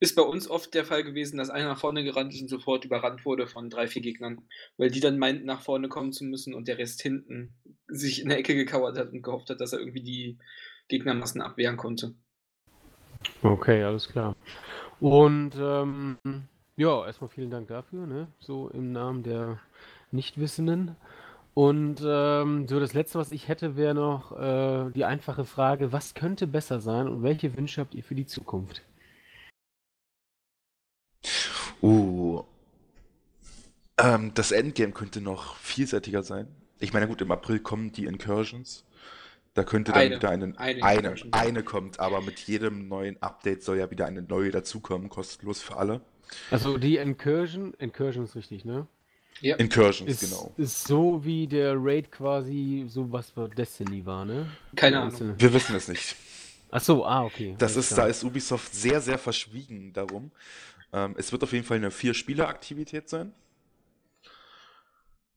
Ist bei uns oft der Fall gewesen, dass einer nach vorne gerannt ist und sofort überrannt wurde von drei, vier Gegnern, weil die dann meinten, nach vorne kommen zu müssen und der Rest hinten sich in der Ecke gekauert hat und gehofft hat, dass er irgendwie die Gegnermassen abwehren konnte. Okay, alles klar. Und ähm, ja, erstmal vielen Dank dafür, ne? So im Namen der Nichtwissenden. Und ähm, so das Letzte, was ich hätte, wäre noch äh, die einfache Frage, was könnte besser sein und welche Wünsche habt ihr für die Zukunft? Uh, ähm, das Endgame könnte noch vielseitiger sein. Ich meine, gut, im April kommen die Incursions. Da könnte dann eine, wieder einen, eine, eine, eine, kommt, aber mit jedem neuen Update soll ja wieder eine neue dazukommen, kostenlos für alle. Also die Incursion, Incursion ist richtig, ne? Ja. Incursions, ist, genau. Ist so wie der Raid quasi so was für Destiny war, ne? Keine Ahnung. Wir wissen es nicht. Ach so, ah, okay. Das ist, da ist Ubisoft sehr, sehr verschwiegen darum. Ähm, es wird auf jeden Fall eine Vier-Spieler-Aktivität sein.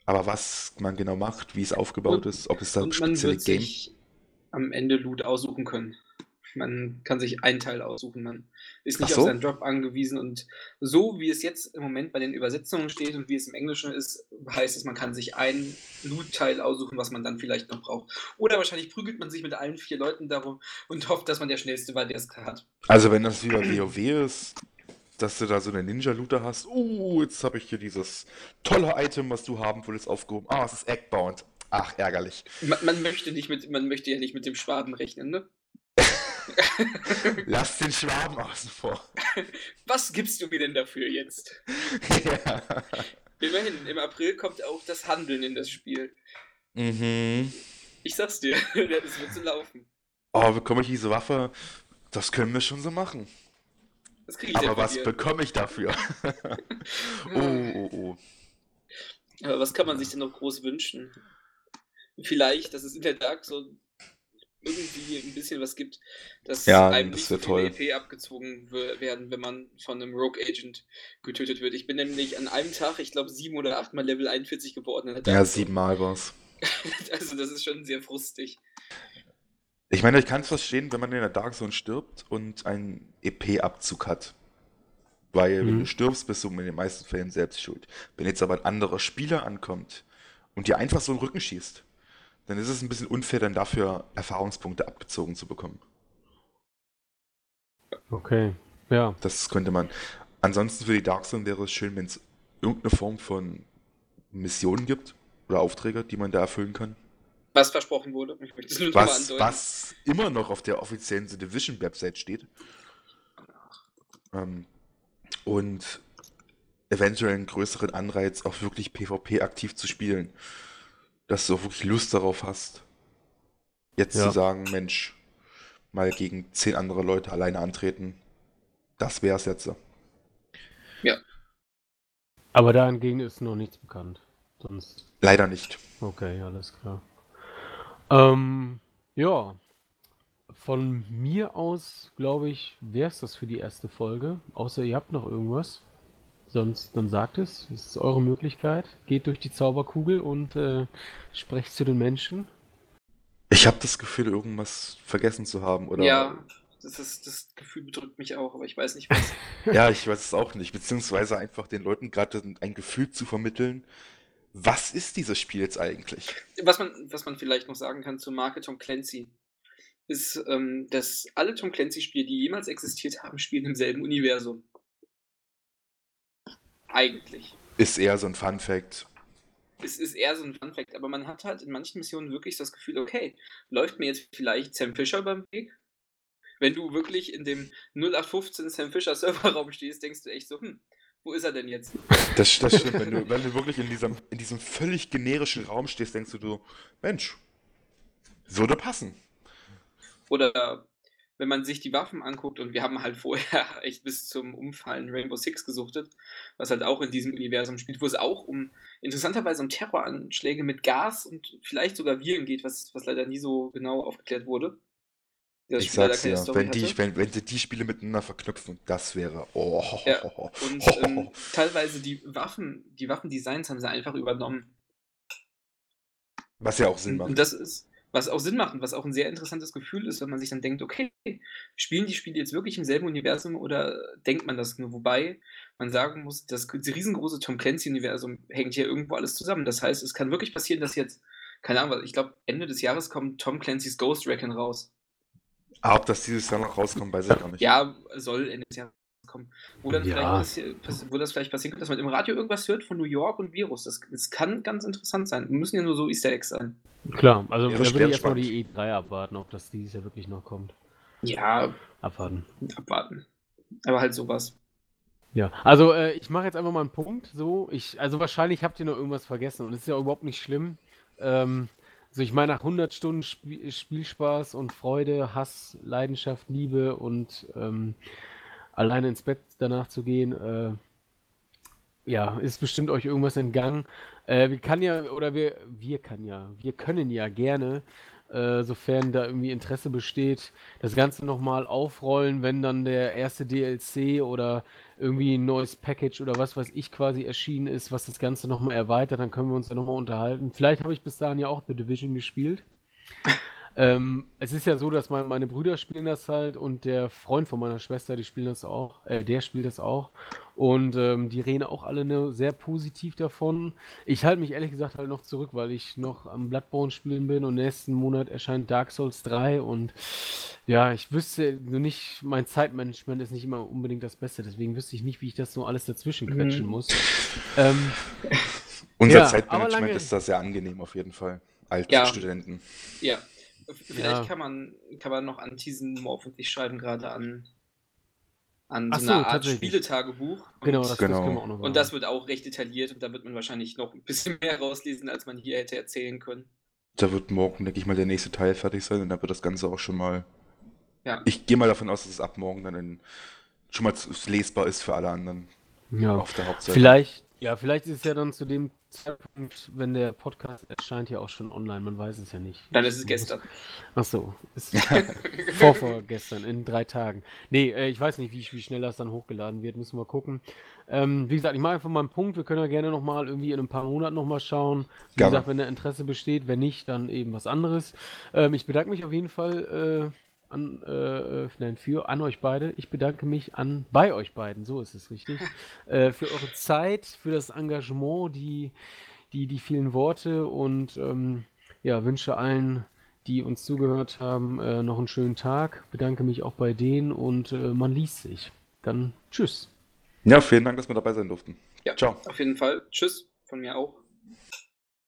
Aber was man genau macht, wie es aufgebaut und, ist, ob es da spezielle Game am Ende Loot aussuchen können. Man kann sich einen Teil aussuchen. Man ist nicht Ach auf so. seinen Job angewiesen. Und so wie es jetzt im Moment bei den Übersetzungen steht und wie es im Englischen ist, heißt es, man kann sich einen Loot-Teil aussuchen, was man dann vielleicht noch braucht. Oder wahrscheinlich prügelt man sich mit allen vier Leuten darum und hofft, dass man der Schnellste war, der es hat. Also wenn das wie bei WoW ist, dass du da so eine Ninja-Looter hast, uh, jetzt habe ich hier dieses tolle Item, was du haben wolltest, aufgehoben. Ah, es ist Eggbound. Ach, ärgerlich. Man, man, möchte nicht mit, man möchte ja nicht mit dem Schwaben rechnen, ne? Lass den Schwaben außen vor. Was gibst du mir denn dafür jetzt? ja. Immerhin, im April kommt auch das Handeln in das Spiel. Mhm. Ich sag's dir, das wird so laufen. Oh, bekomme ich diese Waffe? Das können wir schon so machen. Das kriege ich denn Aber was dir. bekomme ich dafür? oh, oh, oh. Aber was kann man sich denn noch groß wünschen? Vielleicht, dass es in der Dark so irgendwie ein bisschen was gibt, dass Ja, einem das nicht toll. EP abgezogen werden, wenn man von einem Rogue Agent getötet wird. Ich bin nämlich an einem Tag, ich glaube, sieben oder achtmal Level 41 geworden. Ja, siebenmal war's. Also das ist schon sehr frustig. Ich meine, ich kann es verstehen, wenn man in der Dark Zone stirbt und einen EP-Abzug hat. Weil, wenn Mhm. du stirbst, bist du in den meisten Fällen selbst schuld. Wenn jetzt aber ein anderer Spieler ankommt und dir einfach so in den Rücken schießt, dann ist es ein bisschen unfair, dann dafür Erfahrungspunkte abgezogen zu bekommen. Okay. Ja. Das könnte man. Ansonsten für die Dark Zone wäre es schön, wenn es irgendeine Form von Missionen gibt oder Aufträge, die man da erfüllen kann. Was versprochen wurde. Ich möchte es nur Was, was immer noch auf der offiziellen The Division Website steht. Ähm, und eventuell einen größeren Anreiz, auch wirklich PvP aktiv zu spielen. Dass du auch wirklich Lust darauf hast. Jetzt Ja. zu sagen, Mensch, mal gegen zehn andere Leute alleine antreten. Das wär's jetzt. Aber dahingegen ist noch nichts bekannt. Sonst. Leider nicht. Okay, alles klar. Ähm, ja. Von mir aus, glaube ich, wäre es das für die erste Folge. Außer ihr habt noch irgendwas. Sonst, dann sagt es. Es ist eure Möglichkeit. Geht durch die Zauberkugel und äh, sprecht zu den Menschen. Ich habe das Gefühl, irgendwas vergessen zu haben. Oder Ja, das, ist, das Gefühl bedrückt mich auch, aber ich weiß nicht was. Ja, ich weiß es auch nicht. Beziehungsweise einfach den Leuten gerade ein Gefühl zu vermitteln. Was ist dieses Spiel jetzt eigentlich? Was man, was man vielleicht noch sagen kann zur Marke Tom Clancy, ist, ähm, dass alle Tom Clancy-Spiele, die jemals existiert haben, spielen im selben Universum. Eigentlich. Ist eher so ein Fun Fact. Es ist eher so ein Funfact, aber man hat halt in manchen Missionen wirklich das Gefühl, okay, läuft mir jetzt vielleicht Sam Fisher über den Weg? Wenn du wirklich in dem 0815 Sam Fisher Serverraum stehst, denkst du echt so, hm, wo ist er denn jetzt? Das, das stimmt. Wenn du, wenn du wirklich in diesem, in diesem völlig generischen Raum stehst, denkst du, du, Mensch, würde passen. Oder wenn man sich die Waffen anguckt und wir haben halt vorher echt bis zum Umfallen Rainbow Six gesuchtet, was halt auch in diesem Universum spielt, wo es auch um interessanterweise um Terroranschläge mit Gas und vielleicht sogar Viren geht, was, was leider nie so genau aufgeklärt wurde. Das Ich Spiel sag's Story wenn die, hatte. wenn, wenn sie die Spiele miteinander verknüpfen, das wäre. Oh, Ja, Und ähm, teilweise die Waffen, die Waffendesigns haben sie einfach übernommen. Was ja auch Sinn macht. und das ist, was auch Sinn macht und was auch ein sehr interessantes Gefühl ist, wenn man sich dann denkt, okay, spielen die Spiele jetzt wirklich im selben Universum oder denkt man das nur? Wobei man sagen muss, das riesengroße Tom Clancy-Universum hängt hier irgendwo alles zusammen. Das heißt, es kann wirklich passieren, dass jetzt, keine Ahnung, ich glaube, Ende des Jahres kommt Tom Clancy's Ghost Recon raus. Aber ob das dieses Jahr noch rauskommt, weiß ich gar nicht. Ja, soll Ende des Jahres kommen. Wo, dann Ja. vielleicht wo das vielleicht passieren könnte, dass man im Radio irgendwas hört von New York und Virus. Das, das kann ganz interessant sein. Müssen ja nur so Easter Eggs sein. Klar, also Wäre da würde schwer ich erstmal spannend. die E3 abwarten, ob das dieses Jahr wirklich noch kommt. Ja, Abwarten. abwarten. Aber halt sowas. Ja, also äh, ich mache jetzt einfach mal einen Punkt. So, ich, also wahrscheinlich habt ihr noch irgendwas vergessen und es ist ja überhaupt nicht schlimm. Ähm, so, ich meine, nach 100 Stunden Sp Spielspaß und Freude, Hass, Leidenschaft, Liebe und ähm, alleine ins Bett danach zu gehen, äh, ja, ist bestimmt euch irgendwas entgangen. Äh, wir kann ja, oder wir, wir kann ja, wir können ja gerne, äh, sofern da irgendwie Interesse besteht, das Ganze nochmal aufrollen, wenn dann der erste DLC oder irgendwie ein neues Package oder was weiß ich quasi erschienen ist, was das Ganze nochmal erweitert, dann können wir uns ja nochmal unterhalten. Vielleicht habe ich bis dahin ja auch The Division gespielt. Ähm, es ist ja so, dass mein, meine Brüder spielen das halt und der Freund von meiner Schwester, die spielen das auch, äh, der spielt das auch. Und ähm, die reden auch alle ne, sehr positiv davon. Ich halte mich ehrlich gesagt halt noch zurück, weil ich noch am Bloodborne spielen bin und nächsten Monat erscheint Dark Souls 3 und ja, ich wüsste nur nicht, mein Zeitmanagement ist nicht immer unbedingt das Beste, deswegen wüsste ich nicht, wie ich das so alles dazwischen quetschen Mhm. muss. Ähm, Unser Ja, Zeitmanagement lange- ist da sehr angenehm auf jeden Fall. Als Ja. Studenten. Ja. Vielleicht Ja. kann man kann man noch an diesen Morph und ich schreiben gerade an an so so, einer Art. Spieletagebuch. genau, und, das, Genau. das können wir auch noch und das wird auch recht detailliert und da wird man wahrscheinlich noch ein bisschen mehr rauslesen, als man hier hätte erzählen können. Da wird morgen, denke ich mal, der nächste Teil fertig sein und dann wird das Ganze auch schon mal. Ja. Ich gehe mal davon aus, dass es ab morgen dann in, schon mal lesbar ist für alle anderen ja. auf der Hauptseite. Vielleicht, ja, vielleicht ist es ja dann zu dem Zeitpunkt, wenn der Podcast erscheint, ja auch schon online, man weiß es ja nicht. Dann ist es gestern. Ach so, ist vor, vorgestern, in drei Tagen. Nee, äh, ich weiß nicht, wie, wie schnell das dann hochgeladen wird, müssen wir gucken. Ähm, wie gesagt, ich mache einfach mal einen Punkt, wir können ja gerne nochmal irgendwie in ein paar Monaten nochmal schauen. Wie Gerne. gesagt, wenn der Interesse besteht, wenn nicht, dann eben was anderes. Ähm, ich bedanke mich auf jeden Fall äh, an, äh, äh, nein, für, an euch beide. Ich bedanke mich an, bei euch beiden, so ist es richtig, äh, für eure Zeit, für das Engagement, die, die, die vielen Worte und ähm, ja, wünsche allen, die uns zugehört haben, äh, noch einen schönen Tag. Bedanke mich auch bei denen und äh, man liest sich. Dann tschüss. Ja, vielen Dank, dass wir dabei sein durften. Ja, Ciao. auf jeden Fall. Tschüss von mir auch.